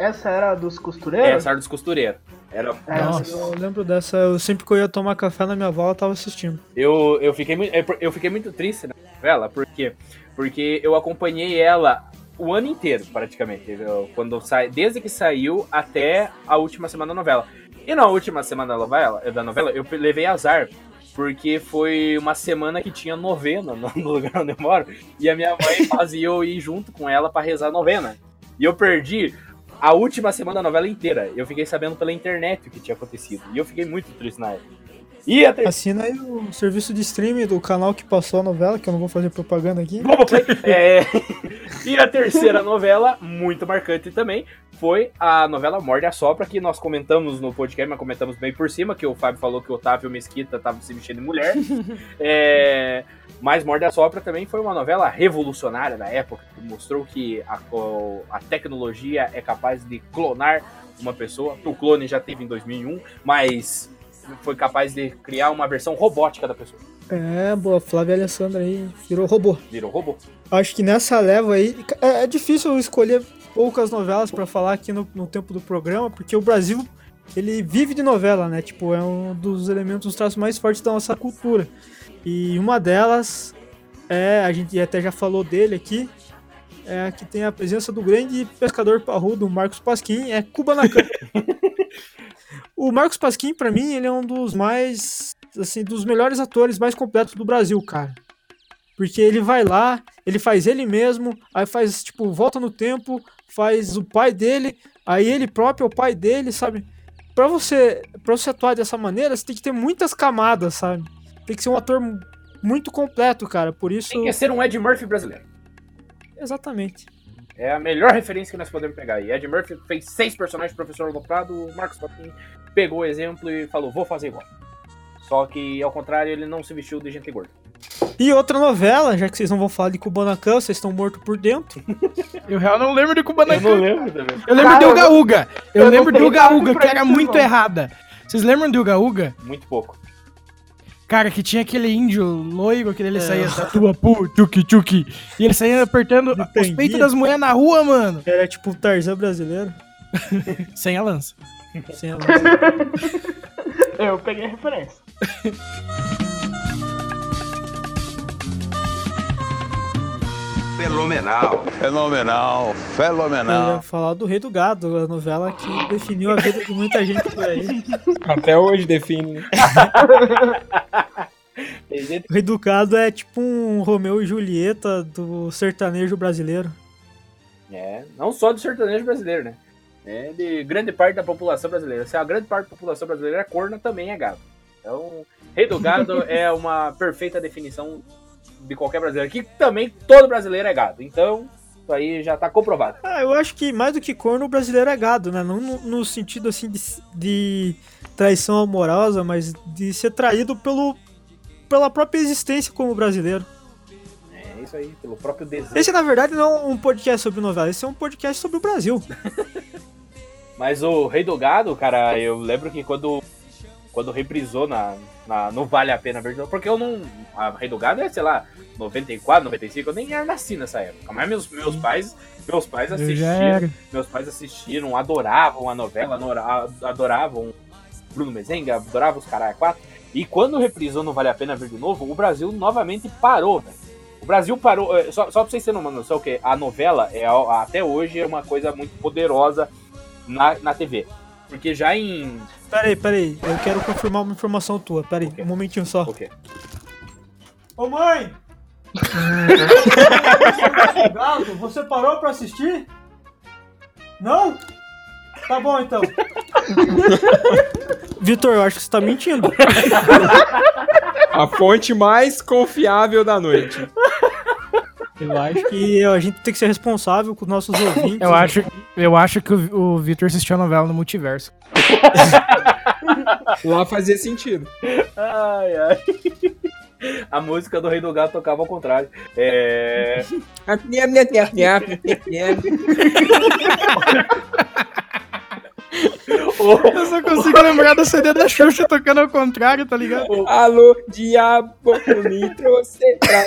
Essa era dos costureiros? Sardos Costureiro. Era, É, Nossa. Eu lembro dessa, eu sempre que eu ia tomar café na minha avó, eu tava assistindo. Eu, eu, fiquei, muito- eu fiquei muito triste na novela, por quê? Porque eu acompanhei ela o ano inteiro, praticamente. Eu- quando sai, desde que saiu até a última semana da novela. E na última semana da novela, da novela eu levei azar. Porque foi uma semana que tinha novena no no lugar onde eu moro. E a minha mãe fazia eu ir junto com ela pra rezar a novena. E eu perdi a última semana da novela inteira. Eu fiquei sabendo pela internet o que tinha acontecido. E eu fiquei muito triste na época. E a terceira. Assina aí o serviço de streaming do canal que passou a novela, que eu não vou fazer propaganda aqui. É, e a terceira novela, muito marcante também, foi a novela Morde a Sopra, que nós comentamos no podcast, mas comentamos bem por cima, que o Fábio falou que o Otávio Mesquita estava se vestindo de mulher. É, mas Morde a Sopra também foi uma novela revolucionária da época, que mostrou que a, a tecnologia é capaz de clonar uma pessoa. O clone já teve em 2001, mas foi capaz de criar uma versão robótica da pessoa. É, boa, Flávia Alessandra aí virou robô. Virou robô. Acho que nessa leva aí. É, é difícil eu escolher poucas novelas pra falar aqui no, no tempo do programa, porque o Brasil ele vive de novela, né? Tipo, é um dos elementos, os traços mais fortes da nossa cultura. E uma delas é, a gente até já falou dele aqui, é que tem a presença do grande pescador parrudo, Marcos Pasquim, é Kubanacan. o Marcos Pasquim, pra mim, ele é um dos mais, assim, dos melhores atores mais completos do Brasil, cara. Porque ele vai lá, ele faz ele mesmo, aí faz, tipo, volta no tempo, faz o pai dele, aí ele próprio é o pai dele, sabe? Pra você, pra você atuar dessa maneira, você tem que ter muitas camadas, sabe? Tem que ser um ator mu- muito completo, cara. Por isso. Tem que ser um Ed Murphy brasileiro. Exatamente. É a melhor referência que nós podemos pegar aí. Ed Murphy fez seis personagens, professor Aloprado, o Marcos Papin pegou o exemplo e falou, vou fazer igual. Só que, ao contrário, ele não se vestiu de gente gorda. E outra novela, já que vocês não vão falar de Kubanacan, vocês estão mortos por dentro. Eu real não lembro de Kubanacan. lembro também. Eu lembro Cara, de eu Uga Uga. Eu, eu não lembro de Uga Uga, que era muito não. errada. Vocês lembram de Uga Uga? Muito pouco. Cara, que tinha aquele índio loiro que ele É. saía da tua pu, tchuki tchuki. E ele saía apertando os prendia. peitos das mulheres na rua, mano. Era tipo o Tarzan brasileiro. Sem a lança. Sem a Eu peguei a referência. Fenomenal. Fenomenal. Eu Fenomenal. ia falar do Rei do Gado, a novela que definiu a vida de muita gente por aí. Até hoje define. O Rei do Gado é tipo um Romeu e Julieta do sertanejo brasileiro. É, não só do sertanejo brasileiro, né? É de grande parte da população brasileira. Se a grande parte da população brasileira é corna, também é gado. Então, rei do gado é uma perfeita definição de qualquer brasileiro. Que também todo brasileiro é gado. Então, isso aí já tá comprovado. Ah, eu acho que mais do que corno, o brasileiro é gado, né? Não no, no sentido assim de, de traição amorosa, mas de ser traído pelo, pela própria existência como brasileiro. É isso aí, pelo próprio desejo. Esse, na verdade, não é um podcast sobre novela, esse é um podcast sobre o Brasil. Mas o Rei do Gado, cara, eu lembro que quando, quando reprisou na, na, no Vale a Pena Ver de Novo, porque eu não. A Rei do Gado é, sei lá, 94, 95, eu nem era nasci nessa época. Mas meus, meus pais. Meus pais assistiram. Meus pais assistiram, adoravam a novela, adora- adoravam Bruno Mezenga, adoravam os Caralho 4. E quando reprisou no Vale a Pena Ver de Novo, o Brasil novamente parou, velho. O Brasil parou. eh, Só, só pra vocês terem uma noção, que a novela é até hoje é uma coisa muito poderosa na, na TV. Porque já em. Peraí, peraí, eu quero confirmar uma informação tua. Peraí, O quê? um momentinho só. O quê? Ô mãe! Gato, você parou pra assistir? Não? Tá bom então. Vitor, eu acho que você tá mentindo. A fonte mais confiável da noite. Eu acho que a gente tem que ser responsável com os nossos ouvintes. Eu acho, eu acho que o, o Victor assistiu a novela no multiverso. Lá fazia sentido. Ai, ai. A música do Rei do Gato tocava ao contrário. É. Eu só consigo lembrar da CD da Xuxa tocando ao contrário, tá ligado? Alô, diabo, me trouxe pra...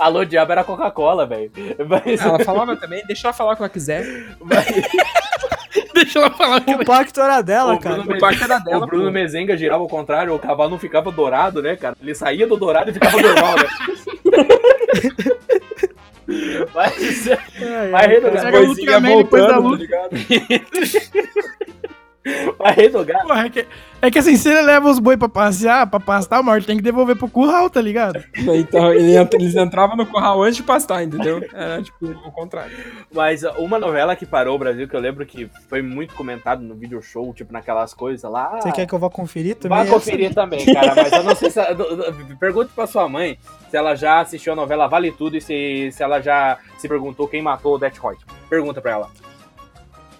Alô, diabo era Coca-Cola, velho. Mas, Ela falava também, deixa ela falar o que ela quiser. mas Deixa ela falar que O pacto era dela, o cara. Bruno, O parque era dela, o Bruno pô. Mezenga girava ao contrário, o cavalo não ficava dourado, né, cara? Ele saía do dourado e ficava normal, né? Mas, Ai, mas Rei do Era Gato. o Ultraman depois da luta. tá ligado? O rei do gado. Porra, é que, é que assim, se ele leva os boi pra passear, pra pastar, hora ele tem que devolver pro curral, tá ligado? Então ele eles entravam no curral antes de pastar, entendeu? Era tipo o contrário. Mas uh, uma novela que parou o Brasil, que eu lembro que foi muito comentado no video show, tipo naquelas coisas lá. Você quer que eu vá conferir também? Vai conferir também, cara, mas eu não sei se. Pergunte pra sua mãe se ela já assistiu a novela Vale Tudo e se, se ela já se perguntou quem matou o Death Hoyt. Pergunta pra ela.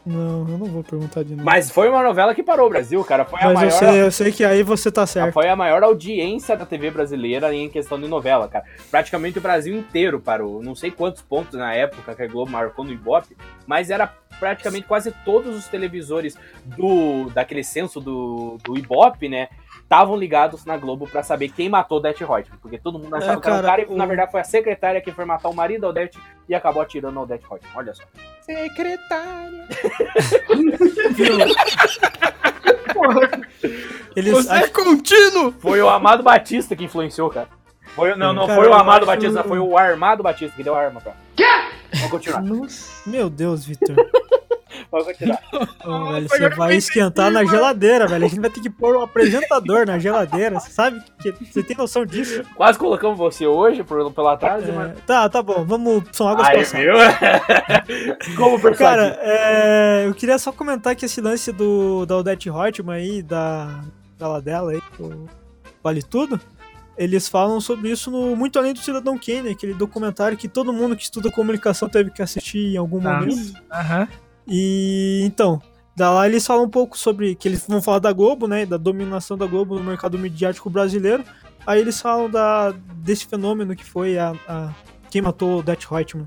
Não, eu não vou perguntar de novo. Mas foi uma novela que parou o Brasil, cara. Foi a Mas maior. eu, sei, eu sei que aí você tá certo. Foi a maior audiência da TV brasileira em questão de novela, cara. Praticamente o Brasil inteiro parou. Não sei quantos pontos na época que a Globo marcou no Ibope, mas era praticamente quase todos os televisores do daquele censo do, do Ibope, né? Estavam ligados na Globo pra saber quem matou o Death Reutemann, porque todo mundo achava É, que era um cara, cara e o- na verdade foi a secretária que foi matar o marido do Death e acabou atirando ao Death Reutemann. Olha só. Secretária. Eles, Você é contínuo! Foi o Amado Batista que influenciou, cara. Foi, não, não Cara, foi o Amado acho- Batista, foi o Armado Batista que deu a arma pra. Quê? Vamos continuar. Meu Deus, Vitor. Vamos continuar. Ô, velho, você vai esquentar na geladeira, velho. A gente vai ter que pôr um apresentador na geladeira. Você sabe que você tem noção disso? Quase colocamos você hoje por, pelo atraso, É, mas. tá, tá bom. Vamos. São águas passadas. viu? Como personagem. Cara, é, eu queria só comentar que esse lance do, da Odette Reutemann aí, da, da dela aí, do Vale Tudo, eles falam sobre isso no Muito Além do Cidadão Kane, aquele documentário que todo mundo que estuda comunicação teve que assistir em algum Tá. momento. Aham. E então, da lá eles falam um pouco sobre que eles vão falar da Globo, né, da dominação da Globo no mercado midiático brasileiro. Aí eles falam da, desse fenômeno que foi a, a- quem matou o Det Reutemann.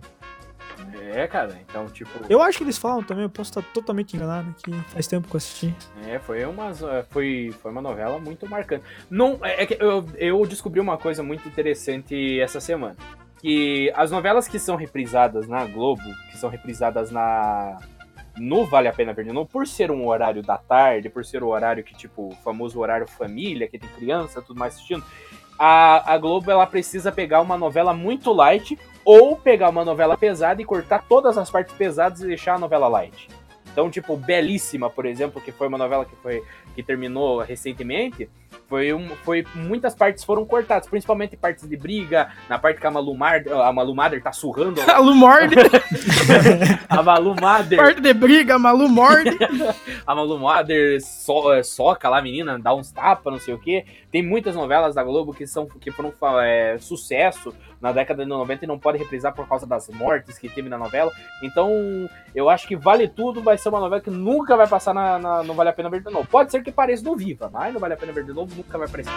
É, cara, então, tipo. Eu acho que eles falam também, eu posso estar totalmente enganado, que faz tempo que eu assisti. É, foi uma, foi, foi uma novela muito marcante. Não, é é que eu, eu descobri uma coisa muito interessante essa semana. Que as novelas que são reprisadas na Globo, que são reprisadas na. No Vale a Pena Ver de Novo, por ser um horário da tarde, por ser o horário que, tipo, o famoso horário família, que tem criança, tudo mais assistindo, a, a Globo ela precisa pegar uma novela muito light ou pegar uma novela pesada e cortar todas as partes pesadas e deixar a novela light. Então, tipo, Belíssima, por exemplo, que foi uma novela que foi que terminou recentemente, foi um, foi muitas partes foram cortadas, principalmente partes de briga, na parte que a Malu Mader, a Malu Mader tá surrando A Lu morde, a Malu Mader, parte de briga, a Malu a Malu Mader so, é, soca lá a menina, dá uns tapas, não sei o que. Tem muitas novelas da Globo que são que foram é, sucesso na década de 90 e não pode reprisar por causa das mortes que teve na novela. Então, eu acho que Vale Tudo vai ser uma novela que nunca vai passar na, na- no Vale a Pena Ver de Novo. Pode ser que pareça no Viva, mas no Vale a Pena Ver de Novo nunca vai aparecer.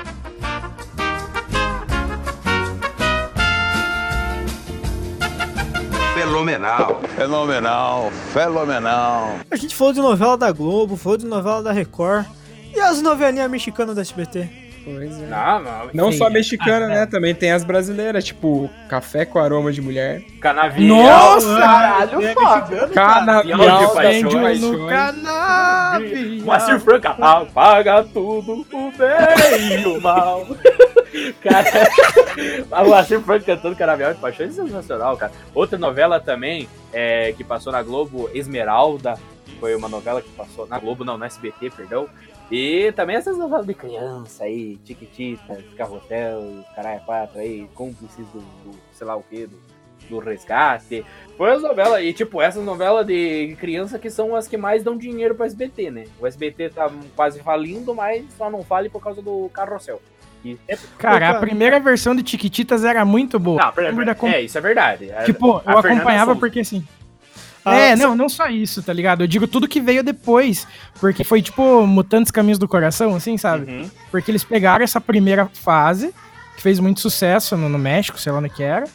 Fenomenal. Fenomenal. Fenomenal. A gente falou de novela da Globo, falou de novela da Record. E as novelinhas mexicanas da SBT? Pois é. Não, não. Não Sim. só a mexicana, né? Também tem as brasileiras, tipo Café com Aroma de Mulher. Canavial. Nossa! Caralho, É Fábio. Canavial Canavial de de paixões. paixões. no canavial. Moacir Franca apaga tudo, o bem e o mal. Cara, o Moacir Franca cantando Canavial de Paixões é sensacional, cara. Outra novela também é, que passou na Globo, Esmeralda, foi uma novela que passou na Globo, não, na SBT, perdão. E também essas novelas de criança aí, Tiquititas, Carrossel, Caralho 4 aí, cúmplices do, do sei lá o que, do, do resgate. Foi as novelas, e tipo, essas novelas de criança que são as que mais dão dinheiro pro SBT, né? O SBT tá quase falindo, mas só não fale por causa do Carrossel. E é... Cara, a primeira versão de Tiquititas era muito boa. Não, é, isso é verdade. Tipo, a eu Fernanda acompanhava Souza. porque assim. Ah, é, cê- não, não só isso, tá ligado? Eu digo tudo que veio depois. Porque foi tipo Mutantes Caminhos do Coração, assim, sabe? Uhum. Porque eles pegaram essa primeira fase, que fez muito sucesso no, no México, sei lá onde que era.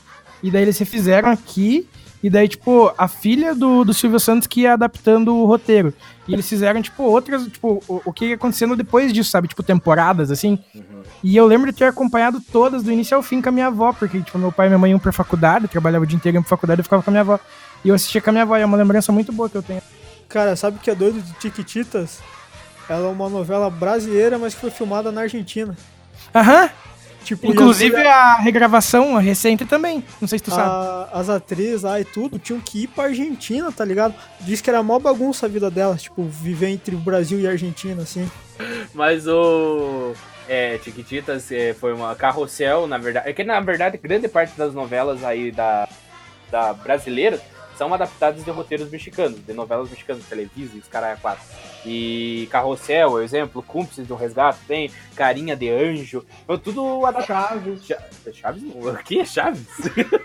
E daí eles refizeram aqui. E daí, tipo, a filha do, do Silvio Santos que ia adaptando o roteiro. E eles fizeram, tipo, outras, tipo, o, o que ia acontecendo depois disso, sabe? Tipo, temporadas, assim. Uhum. E eu lembro de ter acompanhado todas do início ao fim com a minha avó, porque, tipo, meu pai e minha mãe iam pra faculdade, trabalhava o dia inteiro iam pra faculdade, eu ficava com a minha avó. E eu assistia com a minha avó, é uma lembrança muito boa que eu tenho. Cara, sabe o que é doido de Tiquititas? Ela é uma novela brasileira, mas que foi filmada na Argentina. Aham! Tipo, Inclusive e a regravação a recente também. Não sei se tu as, sabe. a- as atrizes lá e tudo tinham que ir pra Argentina, tá ligado? Diz que era mó bagunça a vida delas, tipo, viver entre o Brasil e a Argentina, assim. Mas o. É, Chiquititas é, foi uma carrossel, na verdade. É que na verdade, grande parte das novelas aí da, da brasileiras são adaptadas de roteiros mexicanos, de novelas mexicanas, Televisa e os caras. E Carrossel, por exemplo, Cúmplices do Resgate, tem Carinha de Anjo, foi tudo adaptado. Chaves. Cha- Chaves não, aqui é Chaves.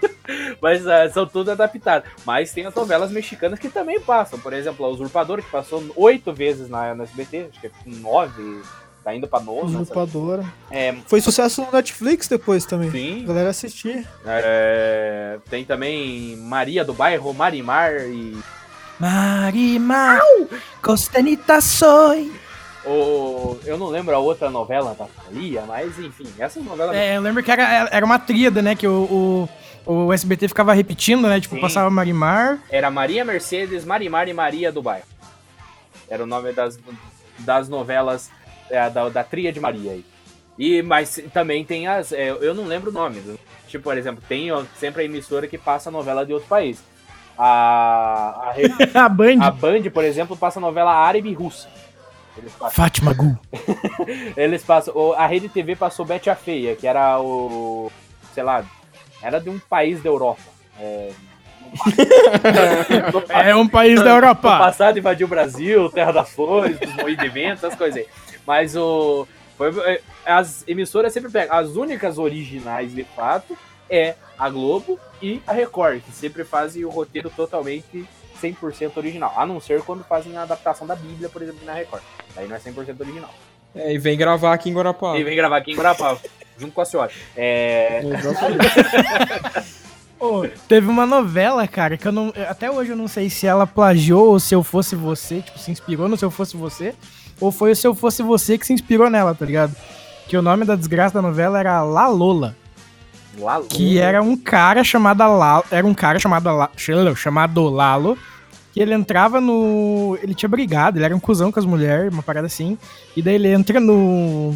Mas ah, são tudo adaptados. Mas tem as novelas mexicanas que também passam. Por exemplo, a Usurpadora, que passou oito vezes na, na SBT, acho que é nove, tá indo pra nona. Usurpadora. É, Foi sucesso no Netflix depois também. A sim. galera assistia. É, tem também Maria do Bairro, Marimar e. Marimar, costanita soy. O, eu não lembro a outra novela da Maria, mas enfim, essas novelas. É, eu lembro que era, era uma tríada, né? Que o, o, o SBT ficava repetindo, né? Tipo, Sim. passava Marimar. Era Maria Mercedes, Marimar e Maria do Bairro. Era o nome das, das novelas é, da, da Tria de Maria aí. E, mas também tem as. é, eu não lembro o nome. Tipo, por exemplo, tem sempre a emissora que passa novela de outro país. A, a, Rede- A Band. a Band, por exemplo, passa novela árabe e russa. Eles passam. Fátima Gu. Eles passam. A Rede TV passou Betty a Feia, que era o. sei lá, era de um país da Europa. É, no É um país da no Europa. passado invadiu o Brasil, Terra das Flores, dos moinhos de vento, essas coisas aí. Mas o. foi- é, as emissoras sempre pegam. As únicas originais de fato é a Globo e a Record, que sempre fazem o roteiro totalmente 100% original. A não ser quando fazem a adaptação da Bíblia, por exemplo, na Record. Aí não é 100% original. É, e vem gravar aqui em Guarapuava. E vem gravar aqui em Guarapava, junto com a senhora. É. Ô, teve uma novela, cara, que eu não. Até hoje eu não sei se ela plagiou ou se eu fosse você, tipo, se inspirou no Se Eu Fosse Você, ou foi o Se Eu Fosse Você que se inspirou nela, tá ligado? Que o nome da desgraça da novela era La Lola. Lá, Que era um cara chamado Lalo. Era um cara chamado, chamado Lalo. Que ele entrava no. Ele tinha brigado, ele era um cuzão com as mulheres, uma parada assim. E daí ele entra no.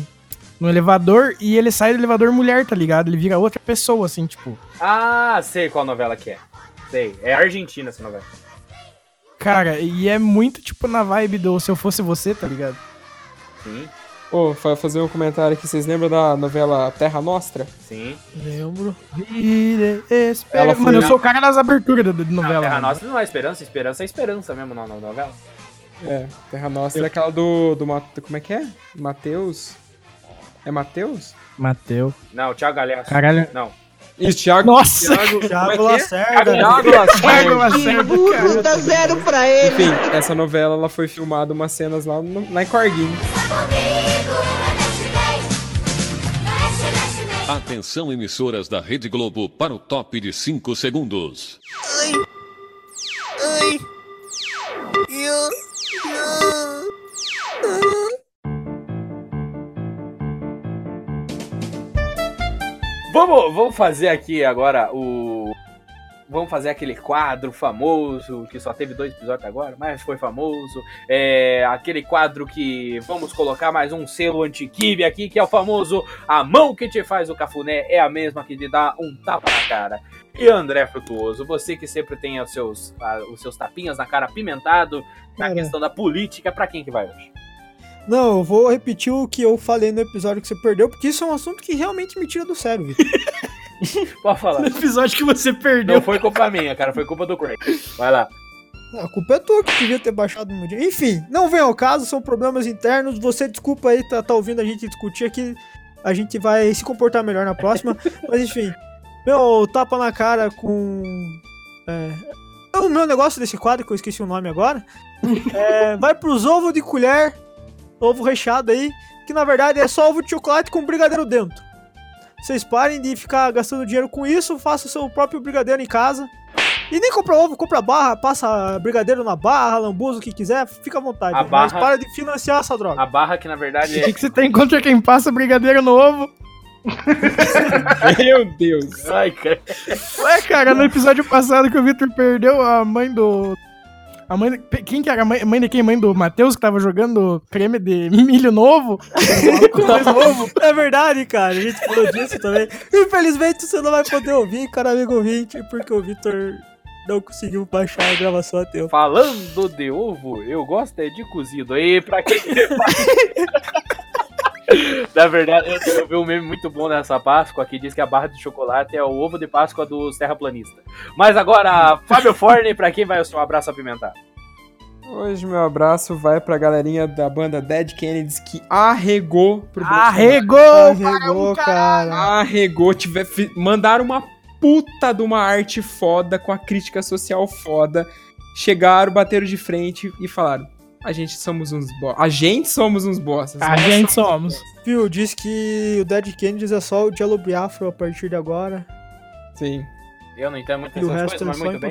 No elevador e ele sai do elevador mulher, tá ligado? Ele vira outra pessoa, assim, tipo. Ah, sei qual novela que é. Sei. É argentina essa novela. Cara, e é muito tipo na vibe do Se Eu Fosse Você, tá ligado? Sim, Ô, vai fazer um comentário aqui. Vocês lembram da novela Terra Nostra? sim. Lembro. Ela foi Mano, eu sou o cara das aberturas da da Não, novela. Terra mano. Nossa não é esperança, esperança é esperança mesmo na novela. É, Terra Nostra é aquela do, do. Ma- Como é que é? Matheus? É Matheus? Mateu. Não, Thiago Galhaço. Caralho. Não. Isso, Thiago. Nossa! Thiago, Thiago é é? Lacerda. Thiago Lacerda. Thiago Lacerda, cara. zero pra ele. Enfim, essa novela ela foi filmada umas cenas lá, no, lá em Corguinho. Atenção, emissoras da Rede Globo, para o top de 5 segundos. Vamos, vamos fazer aqui agora o. Vamos fazer aquele quadro famoso, que só teve dois episódios agora, mas foi famoso. É aquele quadro que vamos colocar mais um selo antiquibe aqui, que é o famoso A mão que te faz o cafuné é a mesma que te dá um tapa na cara. E André Frutuoso, você que sempre tem os seus, ah, os seus tapinhas na cara apimentado, na questão da política, pra quem que vai hoje? Não, eu vou repetir o que eu falei no episódio que você perdeu, porque isso é um assunto que realmente me tira do sério, Vitor. Pode falar. No episódio que você perdeu. Não foi culpa minha, cara, foi culpa do Craig. Vai lá. A culpa é tua que devia ter baixado no dia. Enfim, não vem ao caso, são problemas internos. Você desculpa aí, tá, tá ouvindo a gente discutir aqui. A gente vai se comportar melhor na próxima. Mas enfim, meu tapa na cara com. É, o meu negócio desse quadro, que eu esqueci o nome agora, é, vai pros ovos de colher, ovo recheado aí, que na verdade é só ovo de chocolate com brigadeiro dentro. Vocês parem de ficar gastando dinheiro com isso, faça o seu próprio brigadeiro em casa. E nem compra ovo, compra barra, passa brigadeiro na barra, lambuza, o que quiser, fica à vontade. A Mas barra- para de financiar essa droga. A barra que na verdade O é. que, que você tem contra quem passa brigadeiro no ovo? Meu Deus. Ai, cara. Ué, cara, no episódio passado que o Victor perdeu, a mãe do. A mãe, quem que era a mãe, mãe de quem? Mãe do Matheus que tava jogando creme de milho novo? Novo. É verdade, cara. A gente falou disso também. Infelizmente você não vai poder ouvir, cara amigo ouvinte, porque o Vitor não conseguiu baixar a gravação a tempo. Falando de ovo, eu gosto é de cozido. Aí, pra quem. Na verdade, eu, eu vi um meme muito bom nessa Páscoa que diz que a barra de chocolate é o ovo de Páscoa dos terraplanistas. Mas agora, Fábio Forne, pra quem vai o seu abraço apimentado? Hoje meu abraço vai pra galerinha da banda Dead Kennedys que arregou pro Bolsonaro. Arregou! Arregou, cara. Arregou, tiver, mandaram uma puta de uma arte foda, com a crítica social foda. Chegaram, bateram de frente e falaram: A gente somos uns bo A gente somos uns bostas. A gente somos. Viu, diz que o Dead Kennedys é só o Jello Biafra a partir de agora. Sim. Eu não entendo muito E o resto coisas, é mas muito bem.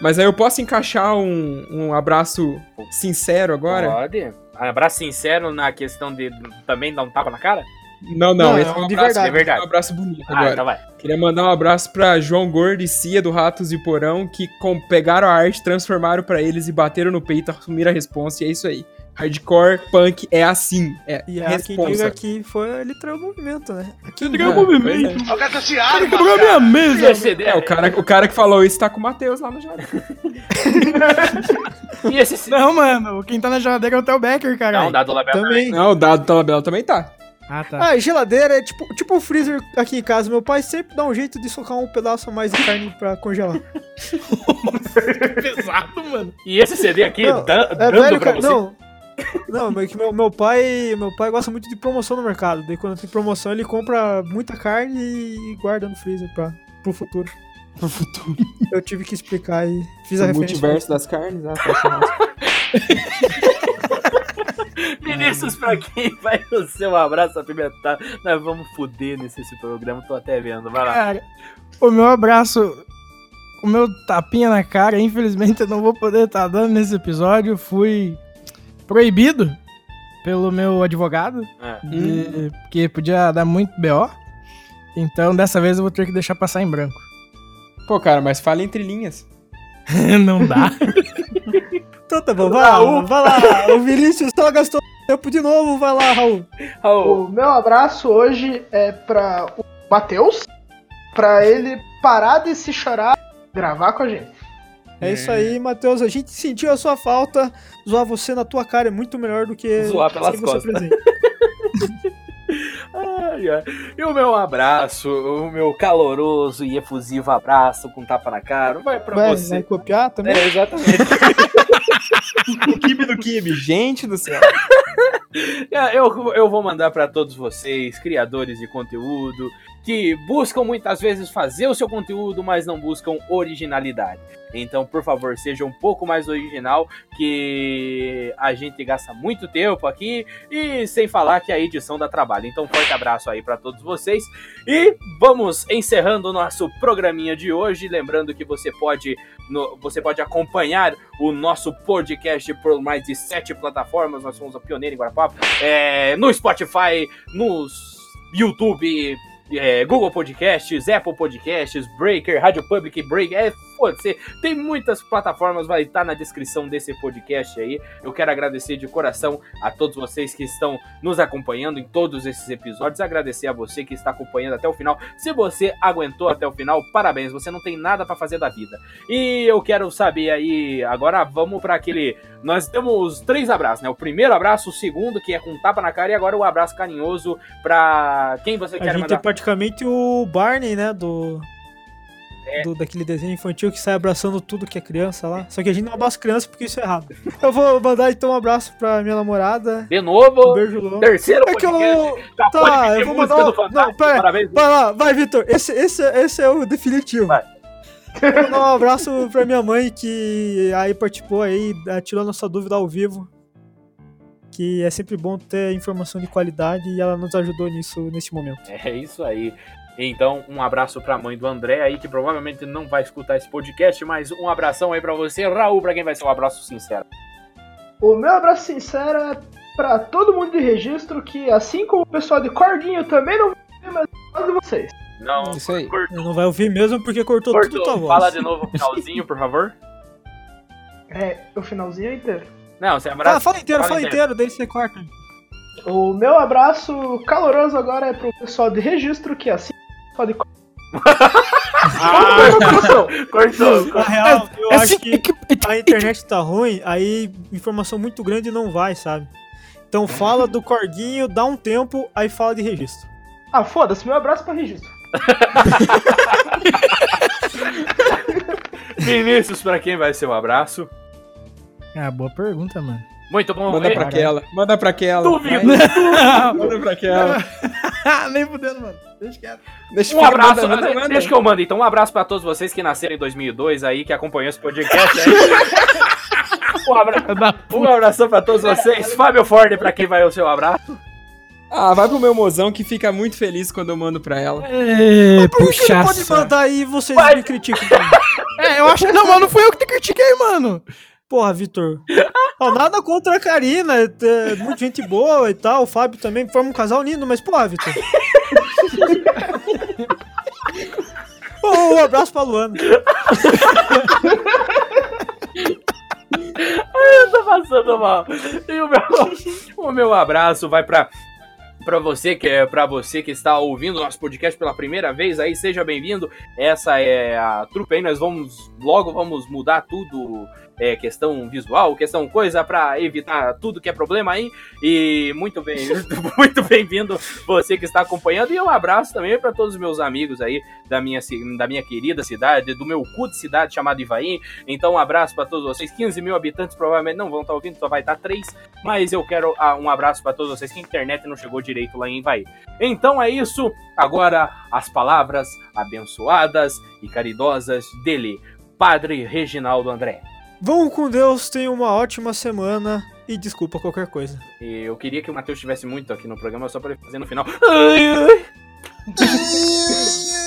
Mas aí eu posso encaixar um, um abraço sincero agora? Pode. Abraço sincero na questão de também dar um tapa na cara? Não, não, Não, esse é é um de abraço, verdade. É verdade. um abraço bonito Ah, agora. então vai. Queria mandar um abraço pra João Gordo e Cia do Ratos e Porão, que com- pegaram a arte, transformaram pra eles e bateram no peito, assumiram a responsa, e é isso aí. Hardcore punk é assim, é E há quem diga que foi ele traiu o movimento, né? Aqui É, pois é. Quebrou minha mesa. CD, É, o cara, o cara que falou isso tá com o Matheus lá no jardim. E esse? Não, mano, quem tá na geladeira é o Theo Becker, cara. Não, dado Labela Também. Não, o dado Talabela também tá. Ah, tá. Ah, geladeira é tipo, tipo um freezer aqui em casa. Meu pai sempre dá um jeito de socar um pedaço a mais de carne pra congelar. pesado, mano. E esse CD aqui, Não, dan- É dando velho, pra cara. você. Não. Não, mas que meu, meu pai. Meu pai gosta muito de promoção no mercado. Daí quando tem promoção, ele compra muita carne e guarda no freezer pra, pro futuro. Pro futuro. Eu tive que explicar e fiz a O referência. multiverso das carnes, ah, tá churrasco. Vinícius, pra quem vai o seu abraço apimentado? Nós vamos fuder nesse esse programa, tô até vendo. Vai lá. Cara, o meu abraço, o meu tapinha na cara, infelizmente eu não vou poder estar dando nesse episódio. Fui proibido pelo meu advogado, É. de- porque podia dar muito BO. Então dessa vez eu vou ter que deixar passar em branco. Pô, cara, mas fala entre linhas. não dá. Então tá bom, vai lá, vai lá. O Vinícius só gastou tempo de novo, vai lá, Raul. Raul, O meu abraço hoje é pra o Matheus, pra ele parar de se chorar e gravar com a gente. É isso aí, Matheus. A gente sentiu a sua falta. Zoar você na tua cara é muito melhor do que Zoar pelas costas. Ai, ai. E o meu abraço, o meu caloroso e efusivo abraço com tapa na cara, vai pra Vai, você. vai copiar também? É, exatamente. O Kibe do Kibe, gente do céu. É, eu, eu vou mandar pra todos vocês, criadores de conteúdo, que buscam muitas vezes fazer o seu conteúdo, mas não buscam originalidade. Então, por favor, seja um pouco mais original, que a gente gasta muito tempo aqui e sem falar que a edição dá trabalho. Então, forte abraço aí pra todos vocês e vamos encerrando o nosso programinha de hoje, lembrando que você pode no- você pode acompanhar o nosso podcast por mais de sete plataformas. Nós somos a pioneira em Guarapava. É, no Spotify, nos YouTube, é, Google Podcasts, Apple Podcasts, Breaker, Rádio Public Break. É, foda-se. Tem muitas plataformas, vai estar na descrição desse podcast aí. Eu quero agradecer de coração a todos vocês que estão nos acompanhando em todos esses episódios. Agradecer a você que está acompanhando até o final. Se você aguentou até o final, parabéns. Você não tem nada pra fazer da vida. E eu quero saber aí, agora vamos para aquele. Nós temos três abraços, né? O primeiro abraço, o segundo, que é com tapa na cara, e agora o abraço carinhoso pra quem você A quer gente mandar. é praticamente o Barney, né? Do, É. do. Daquele desenho infantil que sai abraçando tudo que é criança lá. Só que a gente não abraça criança porque isso é errado. Eu vou mandar então um abraço pra minha namorada. De Um novo, beijo longo. terceiro É que eu. Tá, Tá, eu vou mandar- não, pera. Parabéns. Vai lá, vai, Vitor. Esse, esse, esse é o definitivo. Vai. Vou mandar um abraço pra minha mãe que aí participou aí, tirou nossa dúvida ao vivo. Que é sempre bom ter informação de qualidade e ela nos ajudou nisso nesse momento. É isso aí. Então, um abraço pra mãe do André aí, que provavelmente não vai escutar esse podcast, mas um abração aí pra você. Raul, pra quem vai ser um abraço sincero. O meu abraço sincero é pra todo mundo de registro que, assim como o pessoal de Cordinho, também não vai mas eu de vocês. Não, Isso aí. cortou. Não vai ouvir mesmo porque cortou, tudo tua cortou. voz. Fala de novo o finalzinho, por favor. É, o finalzinho inteiro. Não, você Fala, abraça. fala inteiro, fala inteiro, daí você corta. O meu abraço caloroso agora é pro pessoal de registro que assim pode Ah, cortou. Na real, eu É acho que a internet tá ruim, aí informação muito grande não vai, sabe? Então fala do corguinho, dá um tempo, aí fala de registro. Ah, foda-se, meu abraço pra registro. Vinícius, pra quem vai ser o abraço? Ah, boa pergunta, mano. Muito bom. Manda pra aquela. Manda pra aquela. Duvido. Manda pra aquela. Nem fudendo, mano. Deixa quieto. Deixa Um abraço, manda, manda, manda. deixa que eu mando então. Um abraço pra todos vocês que nasceram em 2002 aí, que acompanham esse podcast aí. um, abra... um abração pra todos vocês. Fábio Ford, pra quem vai o seu abraço? Ah, vai pro meu mozão que fica muito feliz quando eu mando pra ela. É, Por que ele puxa pode mandar aí e vocês Vai. me criticam? também? É, eu acho que não, mas não fui eu que te critiquei, mano. Porra, Vitor. Ó, nada contra a Karina, é muito gente boa e tal, o Fábio também forma um casal lindo, mas porra, Vitor. Ô, um abraço pra Luana. Eu tô passando mal. E o meu, o meu abraço vai pra, pra você que é para você que está ouvindo nosso podcast pela primeira vez aí, seja bem-vindo. Essa é a trupe aí, nós vamos logo vamos mudar tudo, é, questão visual, questão coisa pra evitar tudo que é problema aí. E muito bem, muito bem-vindo você que está acompanhando e um abraço também pra todos os meus amigos aí da minha da minha querida cidade, do meu cu de cidade chamado Ivaí. Então, um abraço pra todos vocês. 15 mil habitantes provavelmente não vão estar ouvindo, só vai estar 3. Mas eu quero ah, um abraço pra todos vocês que a internet não chegou direito lá em Ivaí. Então é isso. Agora, as palavras abençoadas e caridosas dele, Padre Reginaldo André. Vão com Deus, tenham uma ótima semana e desculpa qualquer coisa. E eu queria que o Matheus estivesse muito aqui no programa só pra ele fazer no final. Ai, ai.